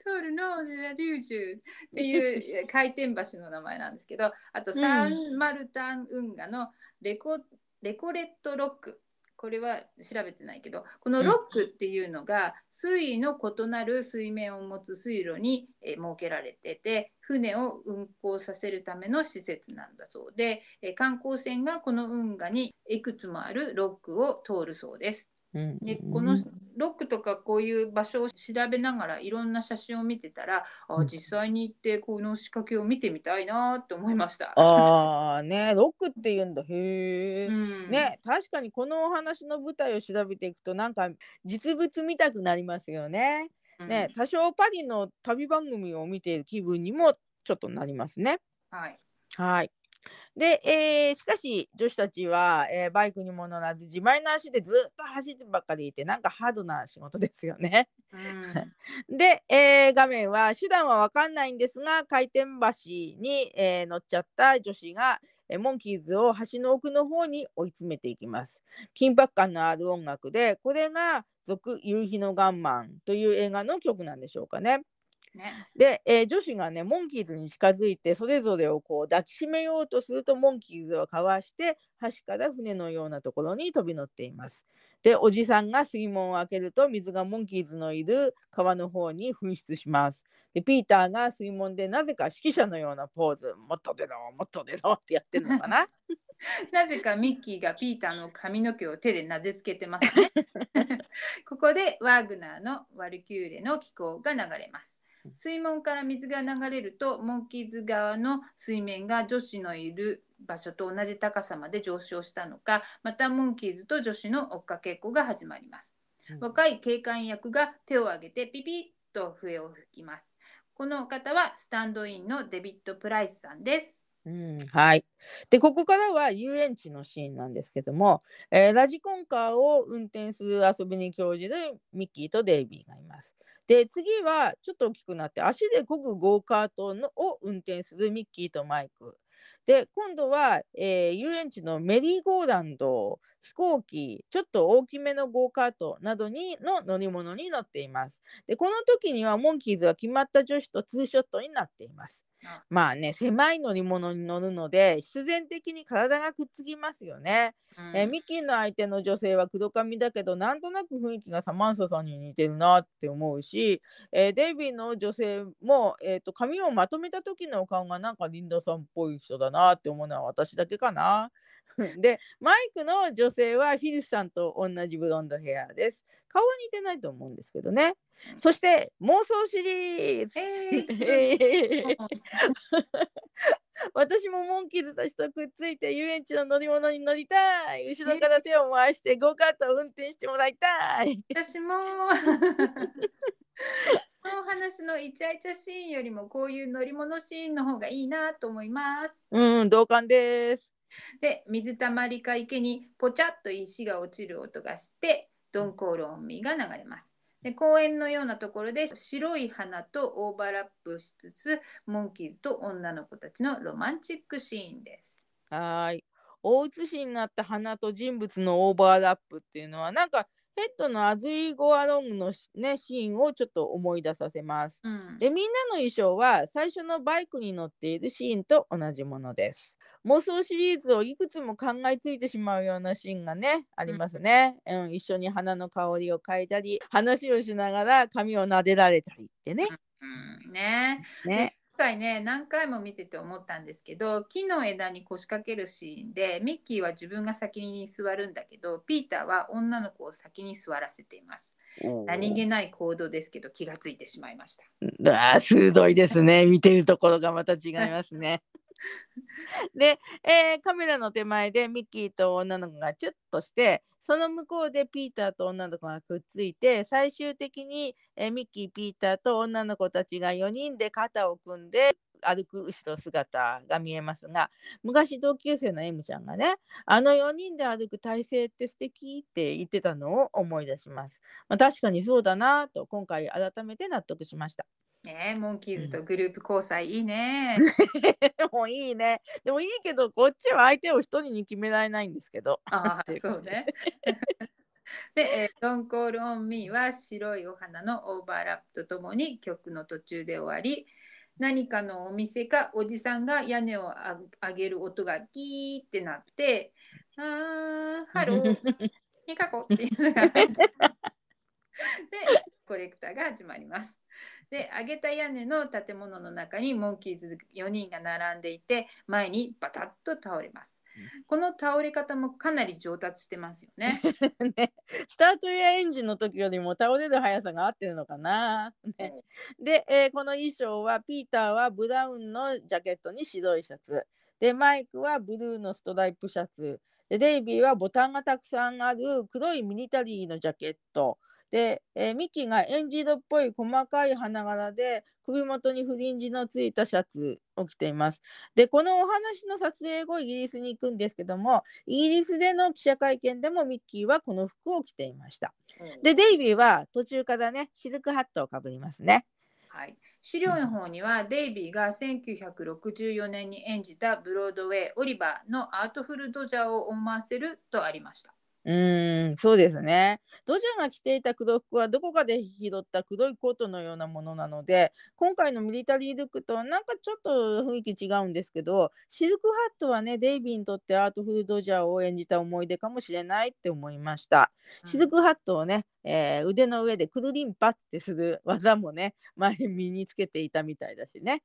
トルノーラ・リュージュっていう回転橋の名前なんですけど、あとうんサンマルタン運河のレコレコレットロック。これは調べてないけど、このロックっていうのが水位の異なる水面を持つ水路にえー設けられてて、船を運航させるための施設なんだそうで、えー観光船がこの運河にいくつもあるロックを通るそうです。うんでこのロックとかこういう場所を調べながらいろんな写真を見てたらあうん実際に行ってこの仕掛けを見てみたいなって思いました。ああね、ロックって言うんだ。へえ。うん、ね、確かにこのお話の舞台を調べていくとなんか実物見たくなりますよね。うんね、多少パリの旅番組を見ている気分にもちょっとなりますね。はい、はい。で、えーしかし女子たちは、えーバイクにも乗らず自前の足でずっと走ってばっかりいてなんかハードな仕事ですよね。うん [LAUGHS] で、えー画面は手段は分かんないんですが回転橋に、えー乗っちゃった女子が、えーモンキーズを橋の奥の方に追い詰めていきます。緊迫感のある音楽でこれが「続夕日のガンマン」という映画の曲なんでしょうかね。ね、で、えー女子がねモンキーズに近づいてそれぞれをこう抱きしめようとするとモンキーズをかわして橋から船のようなところに飛び乗っています。でおじさんが水門を開けると水がモンキーズのいる川の方に噴出します。でピーターが水門でなぜか指揮者のようなポーズもっと出ろもっと出ろってやってるのかな？[LAUGHS] なぜかミッキーがピーターの髪の毛を手でなでつけてますね。[LAUGHS] ここでワーグナーのワルキューレの気候が流れます。水門から水が流れるとモンキーズ側の水面が女子のいる場所と同じ高さまで上昇したのかまたモンキーズと女子の追っかけっこが始まります。若い警官役が手を挙げてピピッと笛を吹きます。この方はスタンドインのデビッド・プライスさんです。うん、はい。で、ここからは遊園地のシーンなんですけども、えーラジコンカーを運転する遊びに興じるミッキーとデイビーがいます。で、次はちょっと大きくなって足で漕ぐゴーカートのを運転するミッキーとマイク。で、今度は、えー遊園地のメリーゴーランド、飛行機、ちょっと大きめのゴーカートなどにの乗り物に乗っています。で、この時にはモンキーズは決まった女子とツーショットになっています。まあね、狭い乗り物に乗るので、必然的に体がくっつきますよね。うんえーミッキーの相手の女性は黒髪だけど、なんとなく雰囲気がサマンサさんに似てるなって思うし、えーデイビーの女性も、えーと髪をまとめた時のお顔がなんかリンダさんっぽい人だなって思うのは私だけかな。[LAUGHS] で、マイクの女性はフィリスさんと同じブロンドヘアです。顔は似てないと思うんですけどね。そして妄想シリーズ。え [LAUGHS] ー私もモンキーズたちとくっついて遊園地の乗り物に乗りたい後ろから手を回してゴーカートを運転してもらいたい私も [LAUGHS] このお話のイチャイチャシーンよりもこういう乗り物シーンの方がいいなと思います。うん同感ですで水たまりか池にポチャッと石が落ちる音がしてドンコーロンミが流れます。で公園のようなところで白い花とオーバーラップしつつモンキーズと女の子たちのロマンチックシーンです。はい大写しになった花と人物のオーバーラップっていうのはなんかヘッドのアズイゴアロングのしねシーンをちょっと思い出させます。うん、でみんなの衣装は最初のバイクに乗っているシーンと同じものです。妄想シリーズをいくつも考えついてしまうようなシーンがねありますね、うん。一緒に花の香りを嗅いだり話をしながら髪を撫でられたりってね。うん、ね。ね。今回ね何回も見てて思ったんですけど木の枝に腰掛けるシーンでミッキーは自分が先に座るんだけどピーターは女の子を先に座らせています何気ない行動ですけど気がついてしまいましたあー鋭いですね。見てるところがまた違いますね。[LAUGHS] で、えーカメラの手前でミッキーと女の子がチュッとしてその向こうでピーターと女の子がくっついて最終的に、えミッキーピーターと女の子たちが4人で肩を組んで歩く後ろ姿が見えますが昔同級生の M ちゃんがねあの4人で歩く体勢って素敵って言ってたのを思い出します。まあ、確かにそうだなと今回改めて納得しました。ねえモンキーズとグループ交際いいね。[LAUGHS] もういいね。でもいいけど、こっちは相手を一人に決められないんですけど。ああ [LAUGHS] そうね。[LAUGHS] で、えー、ドンコールオンミーは白いお花のオーバーラップとともに曲の途中で終わり。何かのお店かおじさんが屋根をあ上げる音がギーってなって「あーハロー。ニカコ」っていうのがでコレクターが始まります。で上げた屋根の建物の中にモンキーズ4人が並んでいて前にバタッと倒れます。この倒れ方もかなり上達してますよね。[LAUGHS] ね、スタートエアエンジンの時よりも倒れる速さが合ってるのかな。ね、で、えーこの衣装はピーターはブラウンのジャケットに白いシャツ。でマイクはブルーのストライプシャツ。でデイビーはボタンがたくさんある黒いミリタリーのジャケットで、えーミッキーがエンジ色っぽい細かい花柄で首元にフリンジのついたシャツを着ています。で、このお話の撮影後、イギリスに行くんですけども、イギリスでの記者会見でもミッキーはこの服を着ていました。で、デイビーは途中からね、シルクハットをかぶりますね。はい、資料の方にはデイビーが1964年に演じたブロードウェイ「オリバー」のアートフルドジャーを思わせるとありました。うーん、そうですね。ドジャーが着ていた黒服はどこかで拾った黒いコートのようなものなので、今回のミリタリールックとはなんかちょっと雰囲気違うんですけど、シルクハットはね、デイビーにとってアートフルドジャーを演じた思い出かもしれないって思いました。シルクハットをね、えー腕の上でくるりんぱってする技もね、前身につけていたみたいだしね。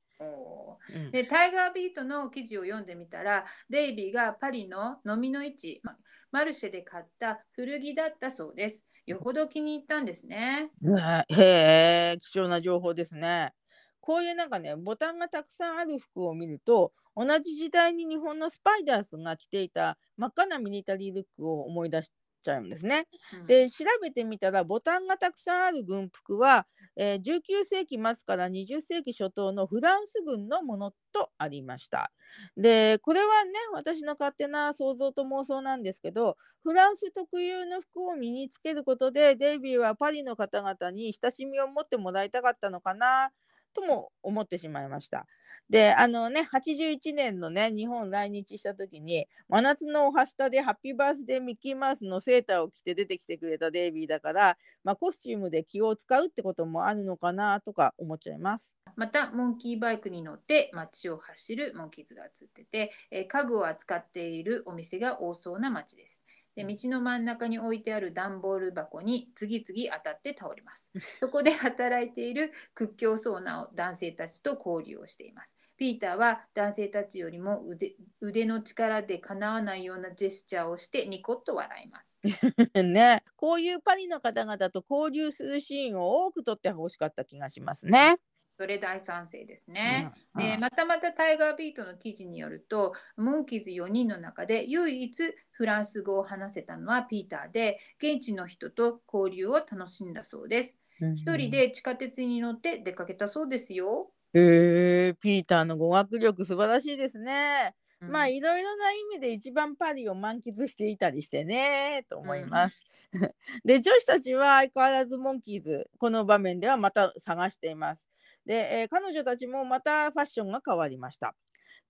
でタイガービートの記事を読んでみたらデイビーがパリの蚤の市まマルシェで買った古着だったそうです。よほど気に入ったんですね。ねへえ、貴重な情報ですね。こういうなんかね、ボタンがたくさんある服を見ると、同じ時代に日本のスパイダースが着ていた真っ赤なミリタリールックを思い出しちゃうんですね。うんで、調べてみたら、ボタンがたくさんある軍服は、えー19世紀末から20世紀初頭のフランス軍のものとありました。で、これはね、私の勝手な想像と妄想なんですけど、フランス特有の服を身につけることで、デイビーはパリの方々に親しみを持ってもらいたかったのかなとも思ってしまいました。で、あのね、81年のね、日本来日した時に、真夏のおはスタでハッピーバースデーミッキーマウスのセーターを着て出てきてくれたデイビーだから、まあ、コスチュームで気を使うってこともあるのかなとか思っちゃいます。またモンキーバイクに乗って街を走るモンキーズが映ってて、えー家具を扱っているお店が多そうな街です。で道の真ん中に置いてある段ボール箱に次々当たって倒れます。そこで働いている屈強そうな男性たちと交流をしています。ピーターは男性たちよりも腕腕の力でかなわないようなジェスチャーをしてニコッと笑います。[LAUGHS] ね、こういうパリの方々と交流するシーンを多く撮ってほしかった気がしますね。それ大賛成ですね。うんでまたまたタイガービートの記事によるとモンキーズ4人の中で唯一フランス語を話せたのはピーターで現地の人と交流を楽しんだそうです。うん一人で地下鉄に乗って出かけたそうですよ。へえピーターの語学力素晴らしいですね。うんまあいろいろな意味で一番パリを満喫していたりしてねと思います。[LAUGHS] で女子たちは相変わらずモンキーズこの場面ではまた探しています。で、えー彼女たちもまたファッションが変わりました。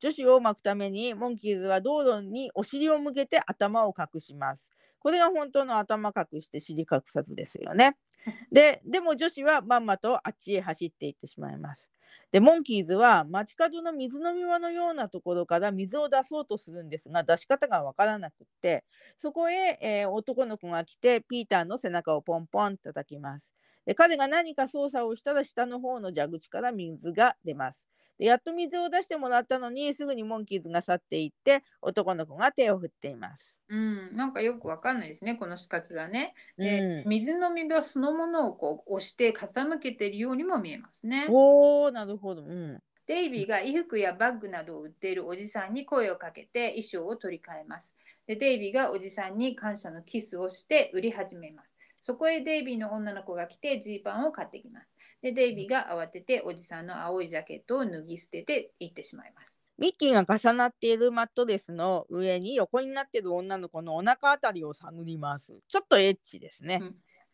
女子を巻くためにモンキーズは道路にお尻を向けて頭を隠します。これが本当の頭隠して尻隠さずですよね。[LAUGHS] で、でも女子はまんまとあっちへ走っていってしまいます。で、モンキーズは街角の水飲み場のようなところから水を出そうとするんですが、出し方がわからなくって、そこへ、えー男の子が来て、ピーターの背中をポンポンと叩きます。で、彼が何か操作をしたら下の方の蛇口から水が出ます。でやっと水を出してもらったのに、すぐにモンキーズが去っていって、男の子が手を振っています。うん、なんかよくわかんないですね、この仕掛けがね。で、うん水飲み場そのものをこう押して傾けているようにも見えますね。おー、なるほど。うん。デイビーが衣服やバッグなどを売っているおじさんに声をかけて衣装を取り替えます。でデイビーがおじさんに感謝のキスをして売り始めます。そこへデイビーの女の子が来てジーパンを買ってきます。でデイビーが慌てておじさんの青いジャケットを脱ぎ捨てて行ってしまいます。ミッキーが重なっているマットレスの上に横になっている女の子のお腹あたりを探ります。ちょっとエッチですね。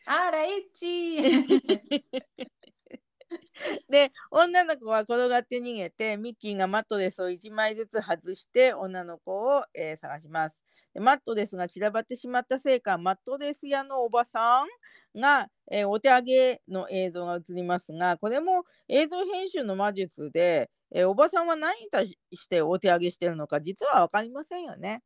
あらエッチー [LAUGHS] [LAUGHS] で、女の子は転がって逃げて、ミッキーがマットレスを1枚ずつ外して女の子を、えー探します。でマットレスが散らばってしまったせいか、マットレス屋のおばさんが、えーお手上げの映像が映りますが、これも映像編集の魔術で、えーおばさんは何に対してお手上げしてるのか、実は分かりませんよね。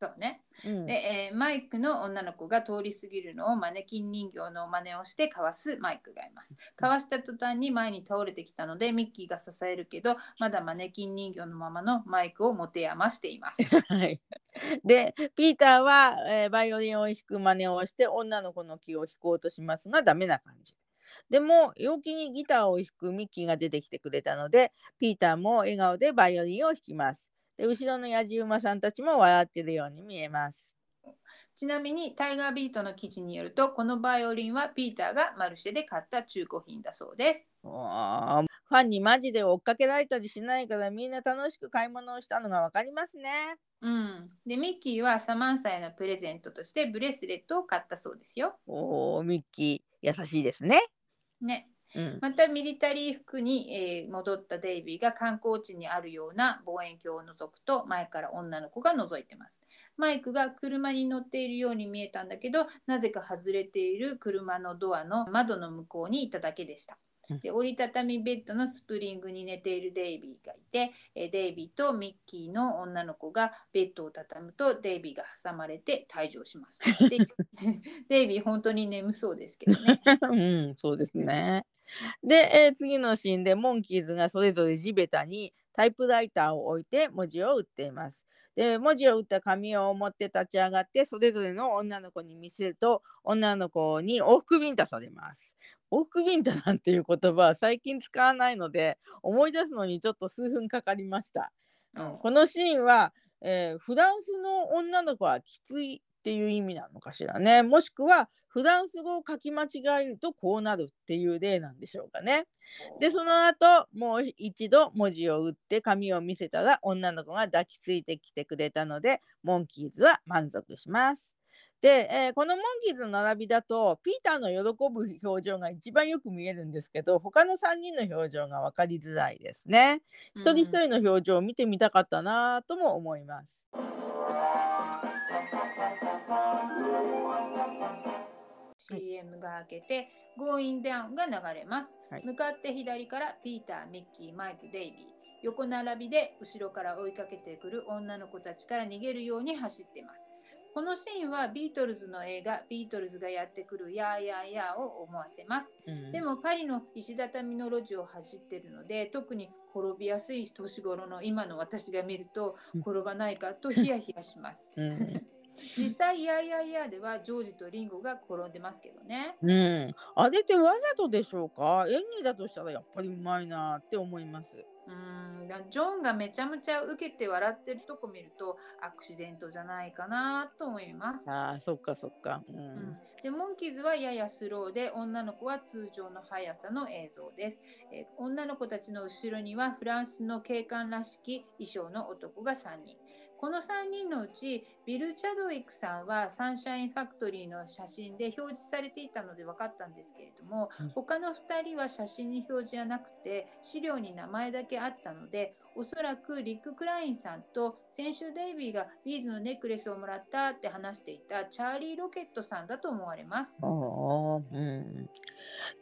そうね。うんで、えーマイクの女の子が通り過ぎるのをマネキン人形の真似をしてかわすマイクがいます。かわした途端に前に倒れてきたのでミッキーが支えるけどまだマネキン人形のままのマイクを持て余しています。[LAUGHS] はい、でピーターは、えーバイオリンを弾く真似をして女の子の気を引こうとしますがダメな感じ。でも陽気にギターを弾くミッキーが出てきてくれたのでピーターも笑顔でバイオリンを弾きます。で後ろのやじ馬さんたちも笑ってるように見えます。ちなみにタイガービートの記事によるとこのバイオリンはピーターがマルシェで買った中古品だそうです。ファンにマジで追っかけられたりしないからみんな楽しく買い物をしたのがわかりますね。うん、でミッキーはサマンサへのプレゼントとしてブレスレットを買ったそうですよ。おーミッキー優しいですね。ね、うん、またミリタリー服に、えー戻ったデイビーが観光地にあるような望遠鏡を覗くと前から女の子が覗いてます。マイクが車に乗っているように見えたんだけどなぜか外れている車のドアの窓の向こうにいただけでした。で折りたたみベッドのスプリングに寝ているデイビーがいて、えーデイビーとミッキーの女の子がベッドを畳むとデイビーが挟まれて退場します。で [LAUGHS] デイビー本当に眠そうですけどね。[LAUGHS] うん、そうですね。で、えー次のシーンでモンキーズがそれぞれ地べたにタイプライターを置いて文字を打っています。で文字を打った紙を持って立ち上がってそれぞれの女の子に見せると女の子に往復ビンタされます。往復ビンタなんていう言葉は最近使わないので思い出すのにちょっと数分かかりました。うん、このシーンは、えーフランスの女の子はきついっていう意味なのかしらね。もしくはフランス語を書き間違えるとこうなるっていう例なんでしょうかね。でその後もう一度文字を打って紙を見せたら女の子が抱きついてきてくれたのでモンキーズは満足します。で、えーこのモンキーズの並びだとピーターの喜ぶ表情が一番よく見えるんですけど他の3人の表情が分かりづらいですね。一人一人の表情を見てみたかったなとも思います。CM が明けて「Going Down」が流れます、はい向かって左からピーター、ミッキー、マイク、デイビー横並びで後ろから追いかけてくる女の子たちから逃げるように走っていますこのシーンはビートルズの映画「ビートルズがやってくるやーやーやー」を思わせます。うん。でもパリの石畳の路地を走ってるので特に転びやすい年頃の今の私が見るとうん。転ばないかとヒヤヒヤします。うん。実際「やーやーやー」ではジョージとリンゴが転んでますけどね。うん、あれってわざとでしょうか？演技だとしたらやっぱりうまいなって思います。うーんだジョンがめちゃめちゃ受けて笑ってるとこ見るとアクシデントじゃないかなと思います。ああ、そっかそっか。ううんん。でモンキーズはややスローで女の子は通常の速さの映像です、えー女の子たちの後ろにはフランスの警官らしき衣装の男が3人この3人のうちビル・チャドウィックさんはサンシャインファクトリーの写真で表示されていたので分かったんですけれども、うん他の2人は写真に表示じゃなくて資料に名前だけあったのでおそらくリック・クラインさんと先週デイビーがビーズのネックレスをもらったって話していたチャーリー・ロケットさんだと思われます。うん、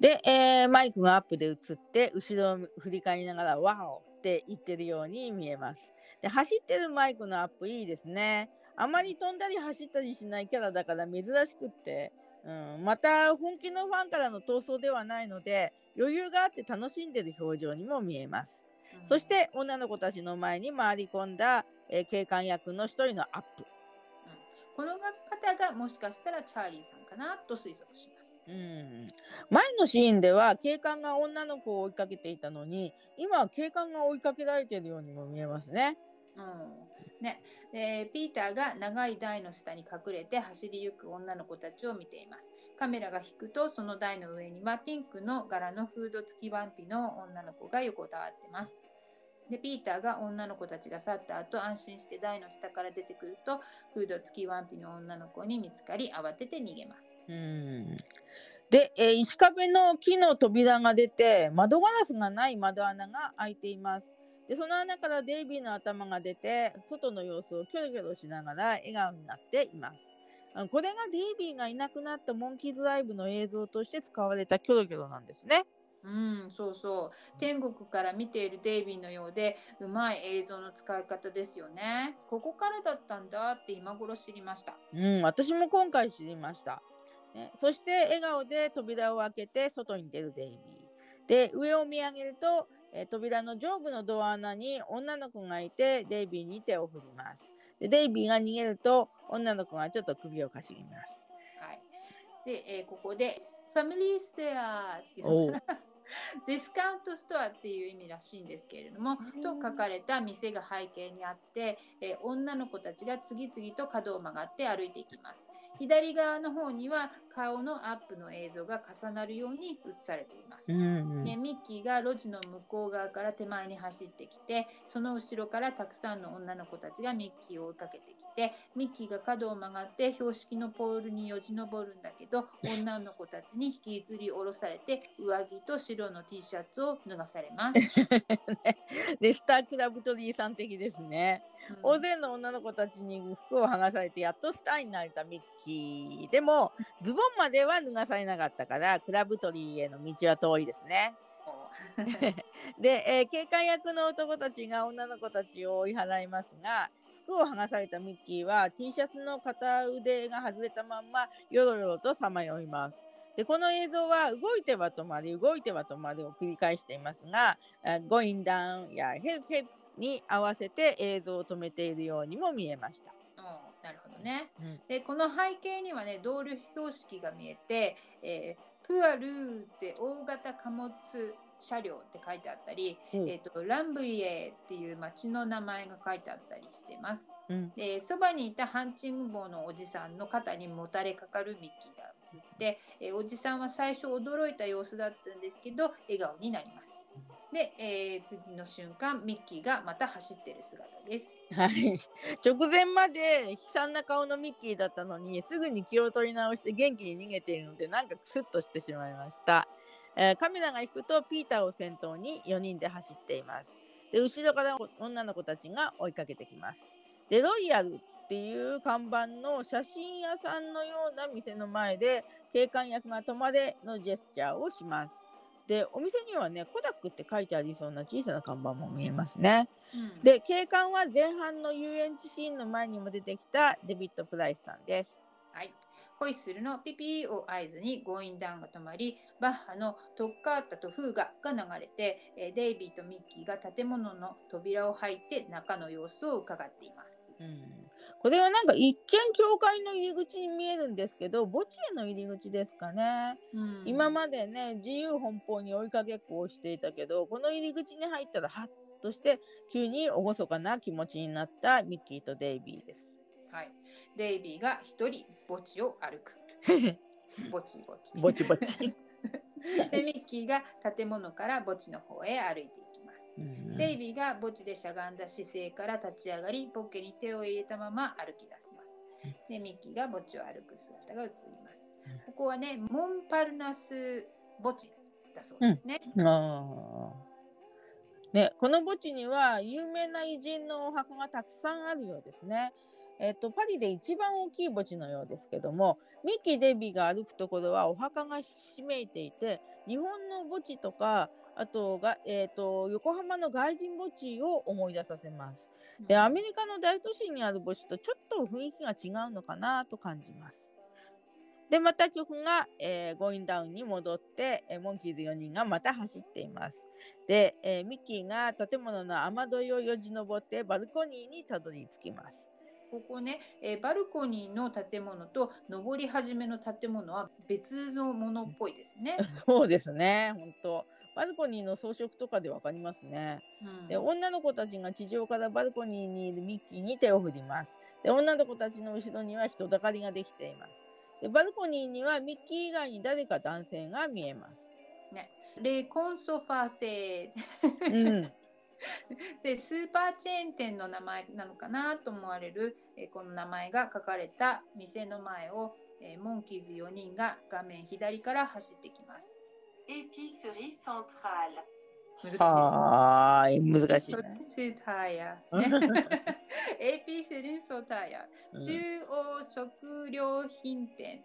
で、えーマイクがアップで映って後ろを振り返りながら「Wow!」って言ってるように見えます。で走ってるマイクのアップいいですね。あまり飛んだり走ったりしないキャラだから珍しくって、うん、また本気のファンからの闘争ではないので余裕があって楽しんでる表情にも見えます。うんそして女の子たちの前に回り込んだ、えー警官役の一人のアップ。この方がもしかしたらチャーリーさんかなと推測します。うん、前のシーンでは警官が女の子を追いかけていたのに今は警官が追いかけられているようにも見えますね。うんね、でピーターが長い台の下に隠れて走りゆく女の子たちを見ています。カメラが引くとその台の上にはピンクの柄のフード付きワンピの女の子が横たわってます。でピーターが女の子たちが去った後安心して台の下から出てくるとフード付きワンピの女の子に見つかり慌てて逃げます。うんで、えー石壁の木の扉が出て窓ガラスがない窓穴が開いています。でその穴からデイビーの頭が出て外の様子をキョロキョロしながら笑顔になっています。あこれがデイビーがいなくなったモンキーズライブの映像として使われたキョロキョロなんですね。うん、そうそう。天国から見ているデイビーのようで、うまい映像の使い方ですよね。ここからだったんだって今頃知りました。うん、私も今回知りました。ね、そして笑顔で扉を開けて外に出るデイビー。で、上を見上げると、えー扉の上部のドア穴に女の子がいて、デイビーに手を振ります。で、デイビーが逃げると、女の子がちょっと首をかしげます。はい。で、えーここで、ファミリーステアっていう [LAUGHS] ディスカウントストアっていう意味らしいんですけれども、と書かれた店が背景にあって、えー女の子たちが次々と角を曲がって歩いていきます。左側の方には顔のアップの映像が重なるように映されています。うんでミッキーが路地の向こう側から手前に走ってきてその後ろからたくさんの女の子たちがミッキーを追いかけてきてミッキーが角を曲がって標識のポールによじ登るんだけど女の子たちに引きずり下ろされて上着と白の T シャツを脱がされます。[LAUGHS] でスタークラブトリーさん的ですね。うん大勢の女の子たちに服を剥がされてやっとスターになれたミッキーでもズボンまでは脱がされなかったからクラブトリーへの道は遠いですね。で、えー警官役の男たちが女の子たちを追い払いますが服を剥がされたミッキーは T シャツの片腕が外れたまんまよろよろとさまよいます。でこの映像は動いては止まり動いては止まりを繰り返していますが「あ Going down」や「Help Help」に合わせて映像を止めているようにも見えました。ね。うんでこの背景にはね道路標識が見えて、えープアルーって大型貨物車両って書いてあったり、うんえー、とランブリエっていう町の名前が書いてあったりしてます。うんでそばにいたハンチング帽のおじさんの肩にもたれかかるミッキーが映って、えーおじさんは最初驚いた様子だったんですけど笑顔になります。で、えー次の瞬間ミッキーがまた走ってる姿です。はい、直前まで悲惨な顔のミッキーだったのにすぐに気を取り直して元気に逃げているのでなんかクスッとしてしまいました、えーカメラが引くとピーターを先頭に4人で走っています。で後ろから女の子たちが追いかけてきます。でロイヤルっていう看板の写真屋さんのような店の前で警官役が止まれのジェスチャーをします。でお店にはねコダックって書いてありそうな小さな看板も見えますねうんで警官は前半の遊園地シーンの前にも出てきたデビッド・プライスさんです。はい。ホイッスルのピピーを合図にゴーインダウンが止まり、バッハのトッカータとフーガが流れて、えーデイビーとミッキーが建物の扉を入って中の様子を伺っています。うん、これはなんか一見教会の入り口に見えるんですけど墓地への入り口ですかね、うん今までね自由奔放に追いかけっこをしていたけどこの入り口に入ったらハッとして急に厳かな気持ちになったミッキーとデイビーです。はい。デイビーが一人墓地を歩く。[LAUGHS] 墓地墓地。ぼちぼち。[LAUGHS] で、ミッキーが建物から墓地の方へ歩いてい。うんデイビーが墓地でしゃがんだ姿勢から立ち上がり、ポッケに手を入れたまま歩き出します。で、ミッキーが墓地を歩く姿が映りますうん。ここはね、モンパルナス墓地だそうですね。あーね、この墓地には有名な偉人のお墓がたくさんあるようですね。えっと、パリで一番大きい墓地のようですけどもミッキー・デイビーが歩くところはお墓がひしめいていて日本の墓地とかあとが、えっと横浜の外人墓地を思い出させます。でアメリカの大都市にある墓地とちょっと雰囲気が違うのかなと感じます。でまた曲が、えー、ゴインダウンに戻って、えーモンキーズ4人がまた走っています。で、えーミッキーが建物の雨どいをよじ登ってバルコニーにたどり着きます。ここね、えーバルコニーの建物と上り始めの建物は別のものっぽいですね。[LAUGHS] そうですね、本当。バルコニーの装飾とかでわかりますね。うんで女の子たちが地上からバルコニーにいるミッキーに手を振ります。で女の子たちの後ろには人だかりができています。でバルコニーにはミッキー以外に誰か男性が見えます。レコンソファー製うん、[LAUGHS] でスーパーチェーン店の名前なのかなと思われる、えーこの名前が書かれた店の前を、えーモンキーズ4人が画面左から走ってきます。Épicerie centrale. ーい、難しいソね。ヤ、ね、AP セリンソタヤうん中央食料品店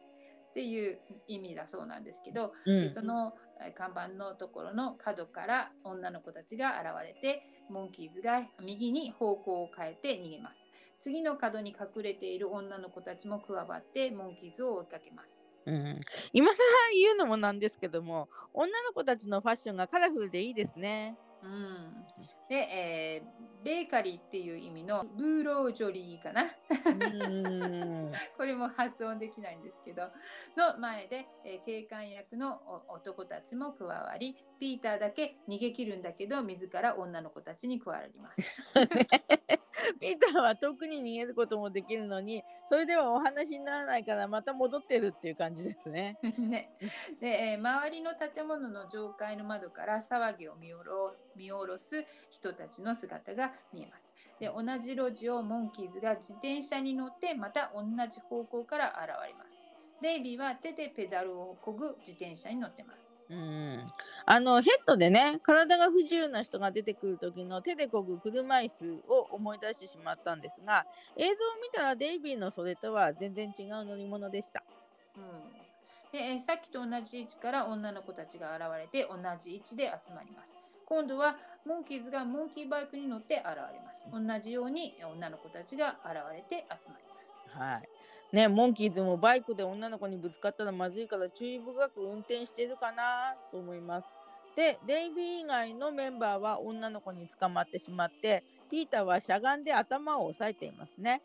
っていう意味だそうなんですけど、うん。でそのえー看板のところの角から女の子たちが現れてモンキーズが右に方向を変えて逃げます。次の角に隠れている女の子たちも加わってモンキーズを追いかけますうん、今更言うのもなんですけども女の子たちのファッションがカラフルでいいですね。うん、で、えーベーカリーっていう意味のブーロージョリーかな。うん。[LAUGHS] これも発音できないんですけどの前で、えー警官役のお男たちも加わりピーターだけ逃げ切るんだけど自ら女の子たちに加わります。[LAUGHS] [LAUGHS] ピーターは遠くに逃げることもできるのにそれではお話にならないからまた戻ってるっていう感じですね。[LAUGHS] ね、で、えー周りの建物の上階の窓から騒ぎを見下ろ見下ろす人たちの姿が見えます。で同じ路地をモンキーズが自転車に乗ってまた同じ方向から現れます。デイビーは手でペダルを漕ぐ自転車に乗ってます。うん、あのヘッドでね体が不自由な人が出てくる時の手で漕ぐ車椅子を思い出してしまったんですが映像を見たらデイビーのそれとは全然違う乗り物でした。うんでえーさっきと同じ位置から女の子たちが現れて同じ位置で集まります。今度はモンキーズがモンキーバイクに乗って現れます。同じようにえー女の子たちが現れて集まります。はいね、モンキーズもバイクで女の子にぶつかったらまずいから注意深く運転してるかなと思います。で、デイビー以外のメンバーは女の子に捕まってしまって、ピーターはしゃがんで頭を押さえていますね。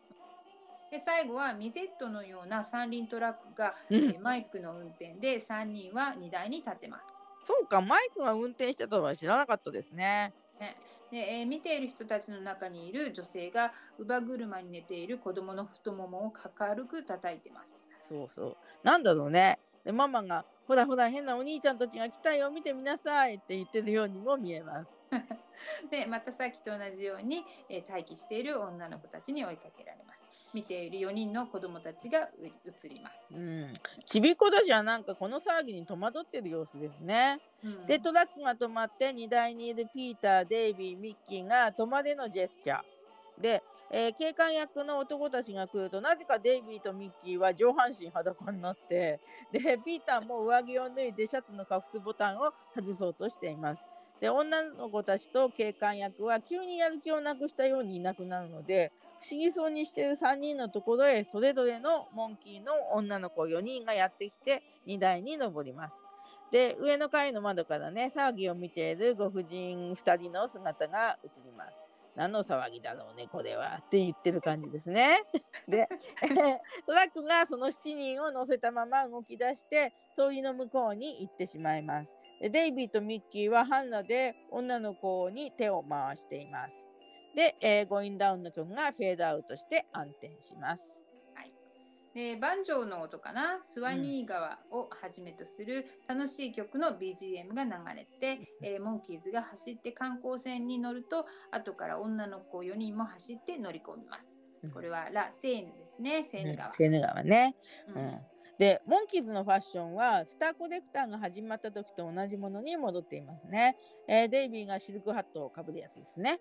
で最後はミゼットのような三輪トラックが、うんえーマイクの運転で3人は荷台に立ってます。そうか、マイクが運転してたとは知らなかったですね。でえー見ている人たちの中にいる女性が乳母車に寝ている子供の太ももを軽く叩いてます。そうそう。なんだろうね。で、ママが、ほらほら、変なお兄ちゃんたちが来たよ、見てみなさいって言ってるようにも見えます。[LAUGHS] でまたさっきと同じように、えー待機している女の子たちに追いかけられます。見ている4人の子供たちがう映りますう。ん。ちびっ子たちはなんかこの騒ぎに戸惑ってる様子ですね。うんでトラックが止まって荷台にいるピーター、デイビー、ミッキーが止まれのジェスチャー。で、えー警官役の男たちが来るとなぜかデイビーとミッキーは上半身裸になってでピーターも上着を脱いでシャツのカフスボタンを外そうとしています。で女の子たちと警官役は急にやる気をなくしたようにいなくなるので不思議そうにしている3人のところへそれぞれのモンキーの女の子4人がやってきて荷台に登ります。で上の階の窓からね騒ぎを見ているご婦人2人の姿が映ります。何の騒ぎだろうねこれはって言ってる感じですね。[LAUGHS] で、[LAUGHS] トラックがその7人を乗せたまま動き出して通りの向こうに行ってしまいます。でデイビーとミッキーはハンナで女の子に手を回しています。で、えーゴインダウンの曲がフェードアウトして暗転します。でバンジョーの音かな？スワニー川をはじめとする楽しい曲の BGM が流れて、えーモンキーズが走って観光船に乗ると後から女の子4人も走って乗り込みます。これはラ・セーヌですね、セーヌ川。セーヌ川ね。うんうんでモンキーズのファッションはスターコレクターが始まった時と同じものに戻っていますね。えーデイビーがシルクハットをかぶるやつですね。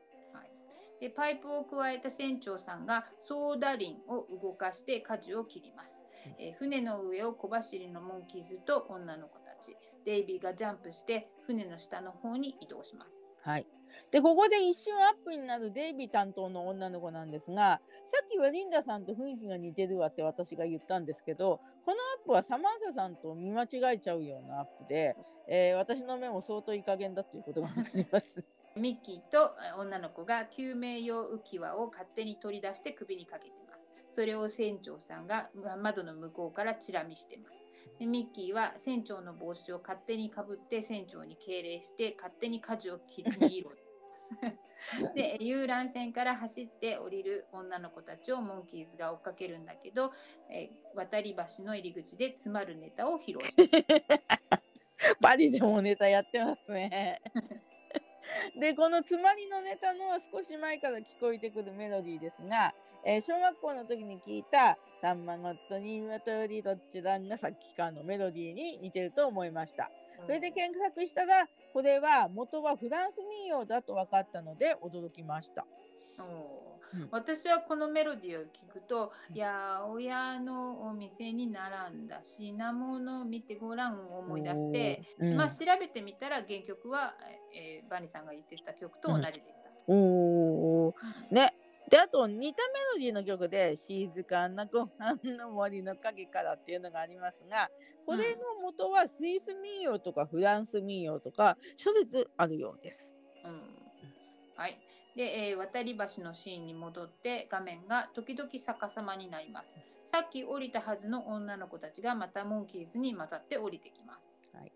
はいでパイプを加えた船長さんがソーダ輪を動かして舵を切ります、えー船の上を小走りのモンキーズと女の子たち。デイビーがジャンプして船の下の方に移動します。はい。でここで一瞬アップになるデイビー担当の女の子なんですがさっきはリンダさんと雰囲気が似てるわって私が言ったんですけどこのアップはサマンサさんと見間違えちゃうようなアップで、えー私の目も相当いい加減だということが分かります。ミッキーとえー女の子が救命用浮き輪を勝手に取り出して首にかけていますそれを船長さんがま窓の向こうからチラ見していますでミッキーは船長の帽子を勝手にかぶって船長に敬礼して勝手に舵を切りにろ [LAUGHS] で遊覧船から走って降りる女の子たちをモンキーズが追っかけるんだけど、えー渡り橋の入り口で詰まるネタを披露します。[LAUGHS] パリでもネタやってますね。[LAUGHS] [LAUGHS] でこのつまりのネタの少し前から聞こえてくるメロディーですが、えー小学校の時に聞いた「さんまごとにわとりどっちだん」がさっきからのメロディーに似てると思いました。それで検索したらこれは元はフランス民謡だと分かったので驚きました。う。ん。私はこのメロディーを聞くと「八百屋のお店に並んだ品物を見てごらん」を思い出して、うん。まあ、調べてみたら原曲は、えーバニさんが言ってた曲と同じでした。おー。ね。であと似たメロディーの曲で「静かなご飯の森の陰から」っていうのがありますがこれの元はスイス民謡とかフランス民謡とか諸説あるようです。うん、はい。で、えー渡り橋のシーンに戻って画面が時々逆さまになります。さっき降りたはずの女の子たちがまたモンキーズに混ざって降りてきます。はい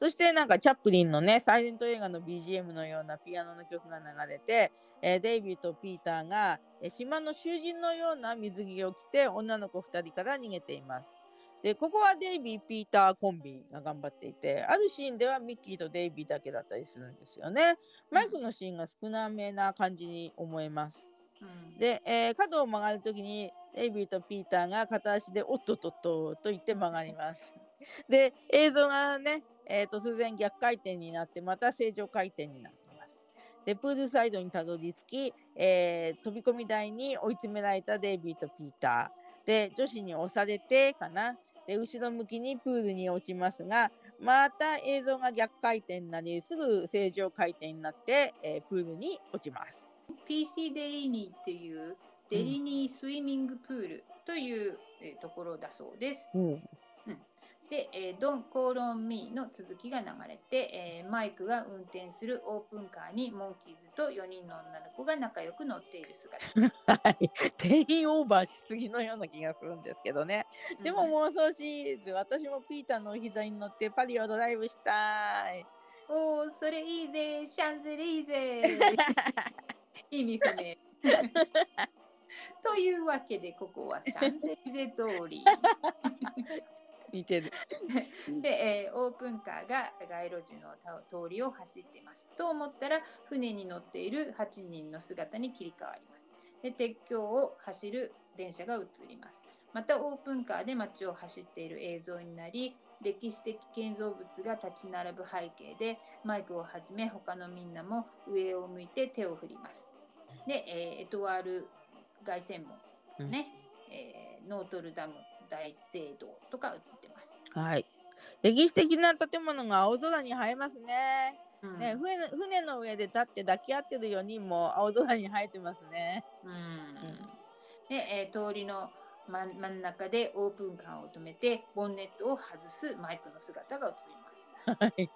そしてなんかチャップリンのね、サイレント映画の BGM のようなピアノの曲が流れて、えーデイビーとピーターが、えー島の囚人のような水着を着て女の子2人から逃げています。で、ここはデイビー・ピーターコンビが頑張っていて、あるシーンではミッキーとデイビーだけだったりするんですよね。マイクのシーンが少なめな感じに思えます。うん、で、えー角を曲がるときにデイビーとピーターが片足でおっとっとっとと言って曲がります。[LAUGHS] で、映像がね、えー突然逆回転になってまた正常回転になってます。で、プールサイドにたどり着き、えー飛び込み台に追い詰められたデイビーとピーター。で、女子に押されてかな。で、後ろ向きにプールに落ちますが、また映像が逆回転になり、すぐ正常回転になって、えープールに落ちます。PC デリーニーっていうデリニースイミングプールという、えーところだそうです。うん。で、えー、ドン・コーロン・ミーの続きが流れて、えーマイクが運転するオープンカーにモンキーズと4人の女の子が仲良く乗っている姿。はい、定員オーバーしすぎのような気がするんですけどね。でもうん妄想シリーズ、私もピーターのお膝に乗ってパリをドライブしたい。おー、それいいぜ、シャンゼリーゼ [LAUGHS] 意味不明。というわけで、ここはシャンゼリゼ通り。似てる。[LAUGHS] で、えーオープンカーが街路樹のた通りを走っています。と思ったら、船に乗っている8人の姿に切り替わります。で、鉄橋を走る電車が映ります。また、オープンカーで街を走っている映像になり、歴史的建造物が立ち並ぶ背景で、マイクをはじめ他のみんなも上を向いて手を振ります。で、えーエトワール凱旋門、ね、えーノートルダム大聖堂とか映ってます。はい。歴史的な建物が青空に映えますね。うんね船の船の上で立って抱き合ってる4人も青空に映えてますね。うんで、えー通りの真ん真ん中でオープンカーを止めてボンネットを外すマイクの姿が映ります。はい。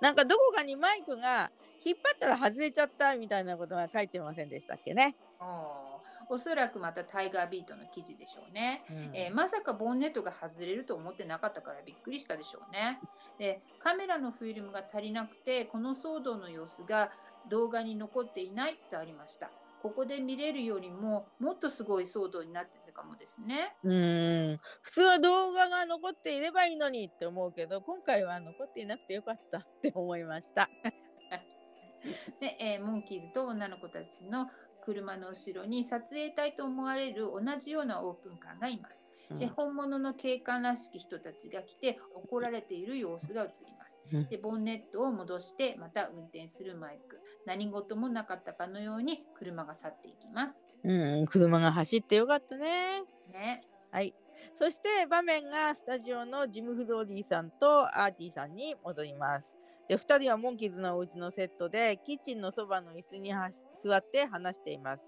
なんかどこかにマイクが引っ張ったら外れちゃったみたいなことが書いてませんでしたっけね。おーおそらくまたタイガービートの記事でしょうね。うんえーまさかボンネットが外れると思ってなかったからびっくりしたでしょうね。でカメラのフィルムが足りなくてこの騒動の様子が動画に残っていないとありました。ここで見れるよりももっとすごい騒動になってるかもですね。うーん普通は動画が残っていればいいのにって思うけど今回は残っていなくてよかったって思いました。[LAUGHS] で、えーモンキーズと女の子たちの車の後ろに撮影隊と思われる同じようなオープンカーがいます。で本物の警官らしき人たちが来て怒られている様子が映ります。うんでボンネットを戻してまた運転するマイク何事もなかったかのように車が去っていきます。うん、車が走ってよかったね。ね、はい。そして場面がスタジオのジム・フローリーさんとアーティさんに戻ります。で、2人はモンキーズのお家のセットでキッチンのそばの椅子には座って話しています。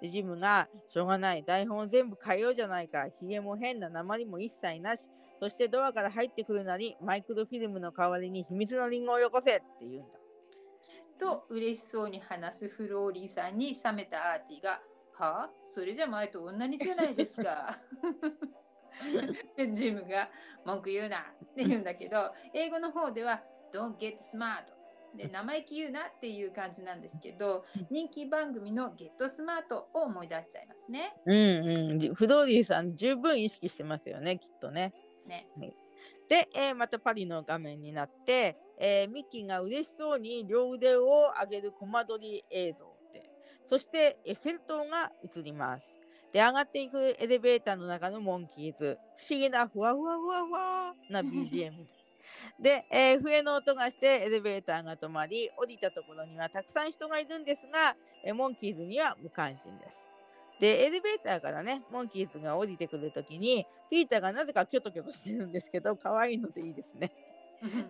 でジムが、しょうがない、台本を全部変えようじゃないか、ひげも変な鉛も一切なし、そしてドアから入ってくるなり、マイクロフィルムの代わりに秘密のリンゴをよこせって言うんだ。と嬉しそうに話すフローリーさんに冷めたアーティが「はあ？それじゃ前と同じじゃないですか」[LAUGHS] でジムが「文句言うな」って言うんだけど英語の方では「Don't get smart」で生意気言うなっていう感じなんですけど人気番組の「ゲットスマート」を思い出しちゃいますね。うんうん。じ、フローリーさん十分意識してますよね、きっとね。ね。で、えーまたパリの画面になって、えーミッキーが嬉しそうに両腕を上げるコマ撮り映像で、そしてエッフェル塔が映ります。で、上がっていくエレベーターの中のモンキーズ、不思議なふわふわふわふわな BGM で、えー笛の音がしてエレベーターが止まり、降りたところにはたくさん人がいるんですが、えーモンキーズには無関心です。で、エレベーターからね、モンキーズが降りてくるときに、ピーターがなぜかキョトキョトしてるんですけど、可愛いのでいいですね。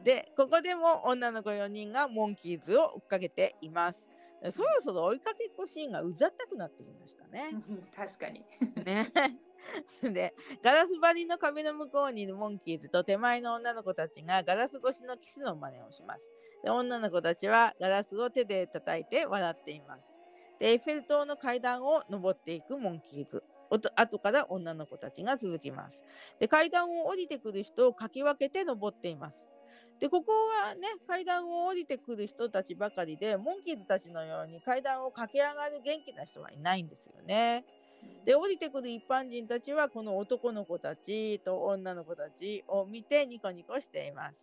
で、ここでも女の子4人がモンキーズを追っかけています。そろそろ追いかけっこシーンがうざったくなってきましたね。確かに。ね [LAUGHS] でガラス張りの壁の向こうにいるモンキーズと手前の女の子たちがガラス越しのキスの真似をします。で女の子たちはガラスを手で叩いて笑っています。でエッフェル塔の階段を登っていくモンキーズ。おと後から女の子たちが続きます。で階段を降りてくる人をかき分けて登っています。でここはね階段を降りてくる人たちばかりでモンキーズたちのように階段を駆け上がる元気な人はいないんですよね。で降りてくる一般人たちはこの男の子たちと女の子たちを見てニコニコしています。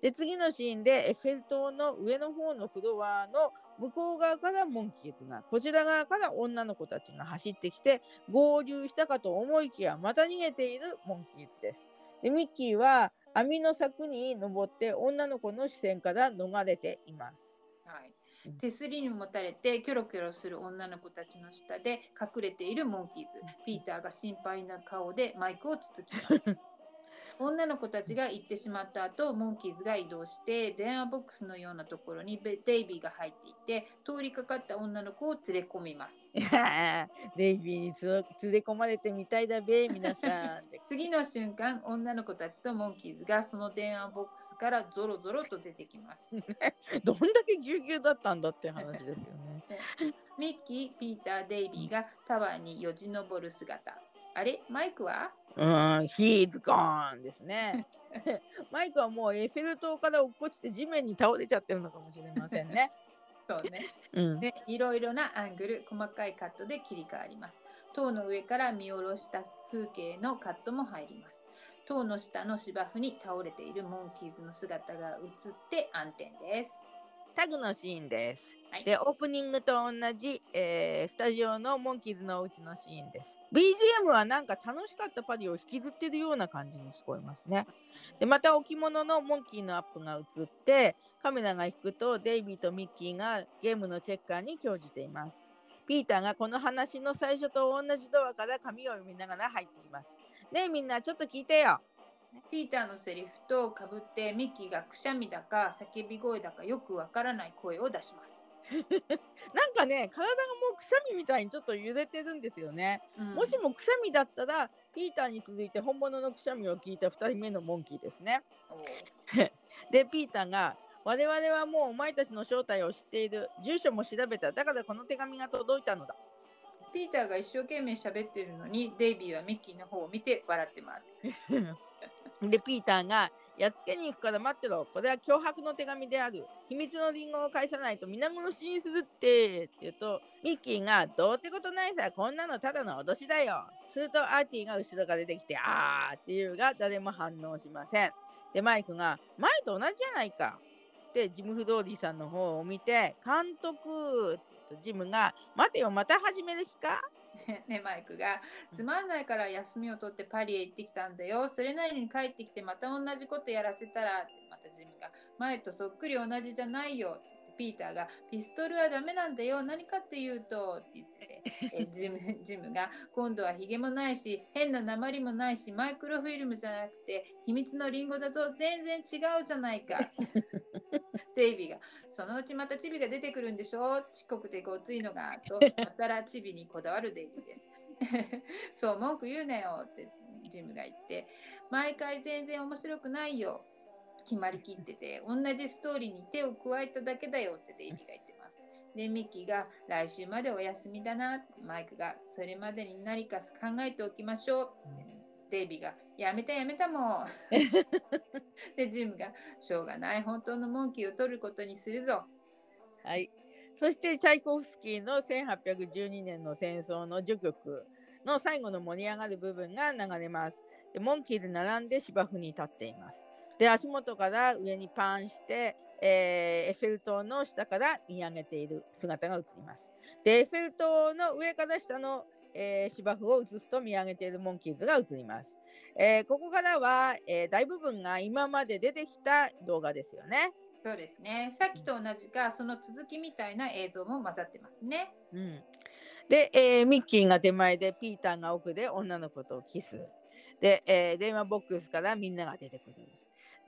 で次のシーンでエッフェル塔の上の方のフロアの向こう側からモンキーズがこちら側から女の子たちが走ってきて合流したかと思いきやまた逃げているモンキーズです。でミッキーは網の柵に登って女の子の視線から逃れています。はいうん手すりに持たれてキョロキョロする女の子たちの下で隠れているモンキーズ。[LAUGHS] ピーターが心配な顔でマイクをつつきます [LAUGHS] 女の子たちが行ってしまった後モンキーズが移動して電話ボックスのようなところにベデイビーが入っていて通りかかった女の子を連れ込みます。[LAUGHS] デイビーにつ連れ込まれてみたいだべ皆さん [LAUGHS] 次の瞬間女の子たちとモンキーズがその電話ボックスからゾロゾロと出てきます。[LAUGHS] どんだけぎゅうぎゅうだったんだって話ですよね。ミッキー、ピーター、デイビーがタワーによじ登る姿。あれ？マイクは？うん、He's gone ですね。[LAUGHS] マイクはもうエッフェル塔から落っこちて地面に倒れちゃってるのかもしれませんね。そうね。うん、で、いろいろなアングル、細かいカットで切り替わります。塔の上から見下ろした風景のカットも入ります。塔の下の芝生に倒れているモンキーズの姿が映って暗転です。タグのシーンです。はいで、オープニングと同じ、えースタジオのモンキーズのお家のシーンです。BGM はなんか楽しかったパリを引きずってるような感じに聞こえますね。で、また置物のモンキーのアップが映って、カメラが引くとデイビーとミッキーがゲームのチェッカーに興じています。ピーターがこの話の最初と同じドアから紙を読みながら入ってきます。ねえみんなちょっと聞いてよ。ピーターのセリフとかぶってミッキーがくしゃみだか叫び声だかよくわからない声を出します。[LAUGHS] なんかね、体がもうくしゃみみたいにちょっと揺れてるんですよね。うんもしもくしゃみだったら、ピーターに続いて本物のくしゃみを聞いた2人目のモンキーですね。[LAUGHS] で、ピーターが、我々はもうお前たちの正体を知っている。住所も調べた。だからこの手紙が届いたのだ。ピーターが一生懸命喋ってるのにデイビーはミッキーの方を見て笑ってます。[LAUGHS] [LAUGHS] で、ピーターが、やっつけに行くから待ってろ。これは脅迫の手紙である。秘密のリンゴを返さないと皆殺しにするって。って言うと、ミッキーが、どうってことないさ。こんなのただの脅しだよ。すると、アーティーが後ろから出てきて、あーって言うが、誰も反応しません。で、マイクが、前と同じじゃないか。って、ジム・フドーリーさんの方を見て、監督と、ジムが、待てよ、また始める気か？[LAUGHS] ねマイクが「つまんないから休みを取ってパリへ行ってきたんだよ。それなりに帰ってきてまた同じことやらせたら」またジムが「前とそっくり同じじゃないよ」ってピーターが「ピストルはダメなんだよ何かっていうと」って言ってて [LAUGHS] えジムジムが「今度はヒゲもないし変な鉛もないしマイクロフィルムじゃなくて秘密のリンゴだぞ全然違うじゃないか」[LAUGHS] デイビーが「そのうちまたチビが出てくるんでしょ？ちっこくてごついのが」とやったらチビにこだわるデイビーです。[LAUGHS] そう文句言うなよってジムが言って毎回全然面白くないよ決まりきってて同じストーリーに手を加えただけだよってデイビーが言ってます。でミッキーが来週までお休みだなマイクがそれまでに何か考えておきましょうデイビーがやめたやめたもん [LAUGHS] でジムがしょうがない本当のモンキーを取ることにするぞはい。そして、チャイコフスキーの1812年の戦争の序曲の最後の盛り上がる部分が流れます。でモンキーで並んで芝生に立っています。で、足元から上にパンして、えーエッフェル塔の下から見上げている姿が映ります。で、エッフェル塔の上から下の、えー芝生を映すと見上げているモンキーズが映ります。えーここからは、えー大部分が今まで出てきた動画ですよね。そうですねさっきと同じかその続きみたいな映像も混ざってますねうん、で、えーミッキーが手前でピーターが奥で女の子とキス。で、えー電話ボックスからみんなが出てくる。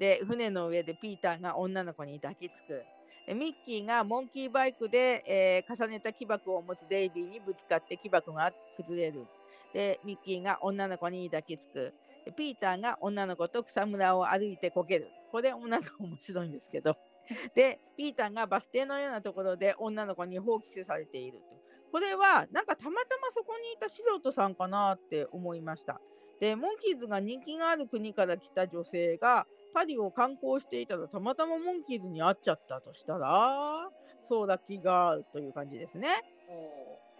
で、船の上でピーターが女の子に抱きつく。でミッキーがモンキーバイクで、えー重ねた木箱を持つデイビーにぶつかって木箱が崩れる。でミッキーが女の子に抱きつく。でピーターが女の子と草むらを歩いてこける。これもなんか面白いんですけど。[LAUGHS] でピーターがバス停のようなところで女の子に放棄されていると。これはなんかたまたまそこにいた素人さんかなって思いました。でモンキーズが人気がある国から来た女性がパリを観光していたらたまたまモンキーズに会っちゃったとしたらそうラッキーガールという感じですね。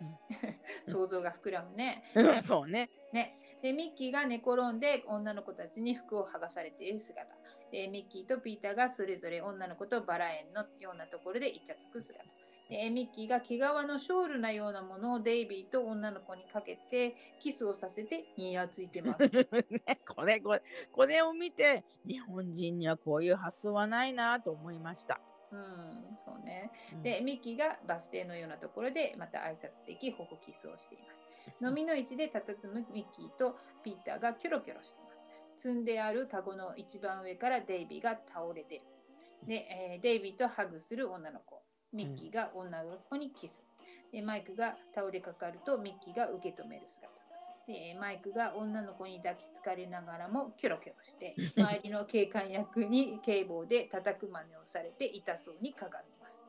[LAUGHS] 想像が膨らむね。うん [LAUGHS] そうね。ね。でミッキーが寝転んで女の子たちに服を剥がされている姿でミッキーとピーターがそれぞれ女の子とバラ園のようなところでイチャつく姿でミッキーが毛皮のショールなようなものをデイビーと女の子にかけてキスをさせてニヤついてます。[LAUGHS] ねこれこれこれを見て日本人にはこういう発想はないなと思いました。うん、そうね。うんで、ミッキーがバス停のようなところでまた挨拶的保護キスをしています。飲みの市で佇むミッキーとピーターがキョロキョロしています。積んであるカゴの一番上からデイビーが倒れてる。で、えーデイビーとハグする女の子。ミッキーが女の子にキス。で、マイクが倒れかかるとミッキーが受け止める姿。で、マイクが女の子に抱きつかれながらもキョロキョロして、[LAUGHS] 周りの警官役に警棒で叩く真似をされて痛そうにかがみます。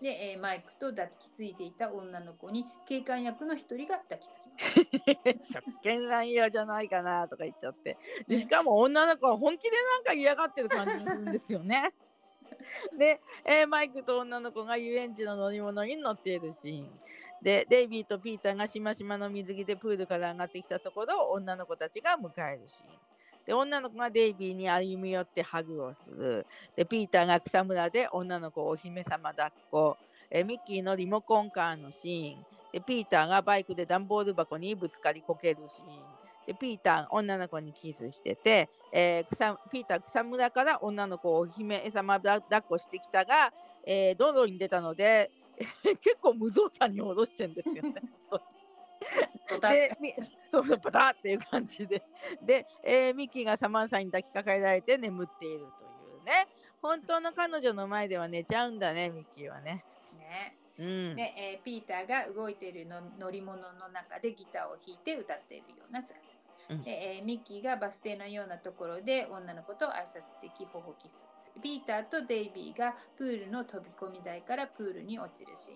で、えーマイクと抱きついていた女の子に警官役の一人が抱きつきます。[LAUGHS] 職権乱用じゃないかなとか言っちゃってでしかも女の子は本気でなんか嫌がってる感じがするんですよね。[LAUGHS] で、えーマイクと女の子が遊園地の乗り物に乗っているシーン。でデイビーとピーターがしましまの水着でプールから上がってきたところを女の子たちが迎えるシーン。で女の子がデイビーに歩み寄ってハグをする。でピーターが草むらで女の子をお姫様抱っこ。えミッキーのリモコンカーのシーン。でピーターがバイクで段ボール箱にぶつかりこけるシーン。でピーター女の子にキスしてて、えー草ピーター草むらから女の子をお姫様だ抱っこしてきたが、えー道路に出たので [LAUGHS] 結構無造作に下ろしてんですよね。でみそうそうバタっていう感じでで、えーミッキーがサマンサに抱きかかえられて眠っているというね本当の彼女の前では寝ちゃうんだねミッキーはね。ね。うん、で、えーピーターが動いているの乗り物の中でギターを弾いて歌っているような姿。うんで、えーミッキーがバス停のようなところで女の子と挨拶的保護キス。ピーターとデイビーがプールの飛び込み台からプールに落ちるシ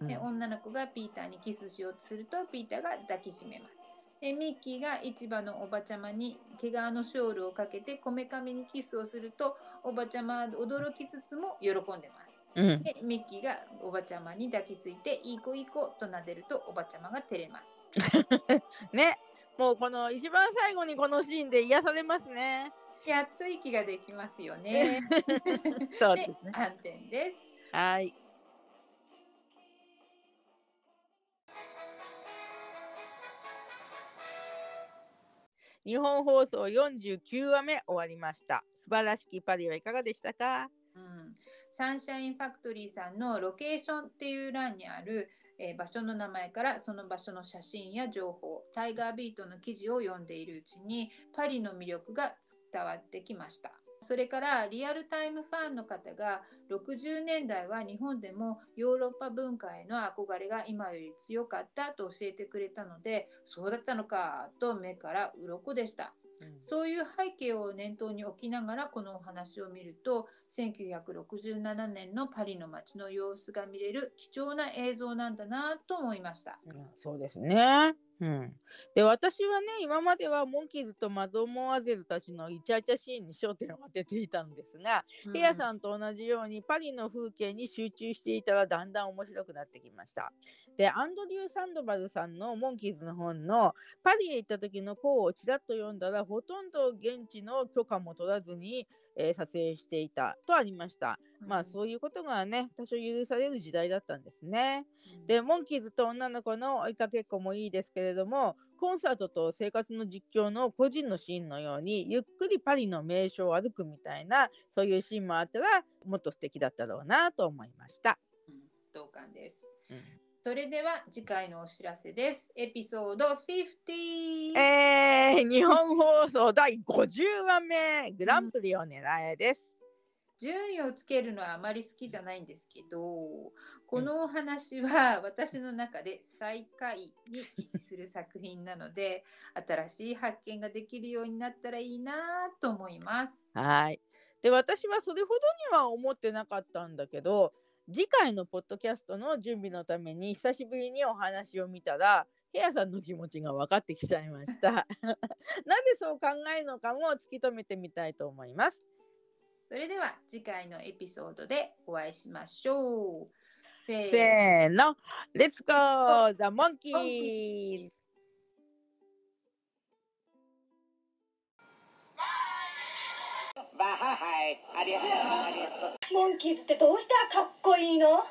ーン。で、うん女の子がピーターにキスしようとするとピーターが抱きしめます。で、ミッキーが市場のおばちゃまに毛皮のショールをかけてこめかみにキスをするとおばちゃまは驚きつつも喜んでます。うんで、ミッキーがおばちゃまに抱きついていい子いい子と撫でるとおばちゃまが照れます。[LAUGHS] ねもうこの一番最後にこのシーンで癒されますね。やっと息ができますよね。で [LAUGHS] そうですね。暗転です。はい。日本放送49話目終わりました。素晴らしきパリはいかがでしたか？うん、サンシャインファクトリーさんのロケーションっていう欄にある、えー場所の名前からその場所の写真や情報タイガービートの記事を読んでいるうちにパリの魅力が伝わってきました。それからリアルタイムファンの方が60年代は日本でもヨーロッパ文化への憧れが今より強かったと教えてくれたのでそうだったのかと目から鱗でした。そういう背景を念頭に置きながらこのお話を見ると1967年のパリの街の様子が見れる貴重な映像なんだなと思いました。うんそうですね。うん、で私はね今まではモンキーズとマドモアゼルたちのイチャイチャシーンに焦点を当てていたんですが、ヘアさんと同じようにパリの風景に集中していたらだんだん面白くなってきました。でアンドリュー・サンドバルさんのモンキーズの本のパリへ行った時の項をちらっと読んだらほとんど現地の許可も取らずに、えー撮影していたとありました。まあそういうことがね多少許される時代だったんですね。うんでモンキーズと女の子の追いかけっこもいいですけれどもコンサートと生活の実況の個人のシーンのようにゆっくりパリの名所を歩くみたいなそういうシーンもあったらもっと素敵だったろうなと思いました。うん同感です。うんそれでは次回のお知らせです。エピソード50。えー、日本放送第50話目グランプリを狙えです。順位をつけるのはあまり好きじゃないんですけどこのお話は私の中で最下位に位置する作品なので新しい発見ができるようになったらいいなと思います。はい。で私はそれほどには思ってなかったんだけど次回のポッドキャストの準備のために久しぶりにお話を見たらヘアさんの気持ちが分かってきちゃいました。[LAUGHS] なぜそう考えるのかも突き止めてみたいと思います。それでは次回のエピソードでお会いしましょう。せーのレッツゴー !The モン!キーはい、ありがとう、ありがとう。モンキーズってどうしたらかっこいいの？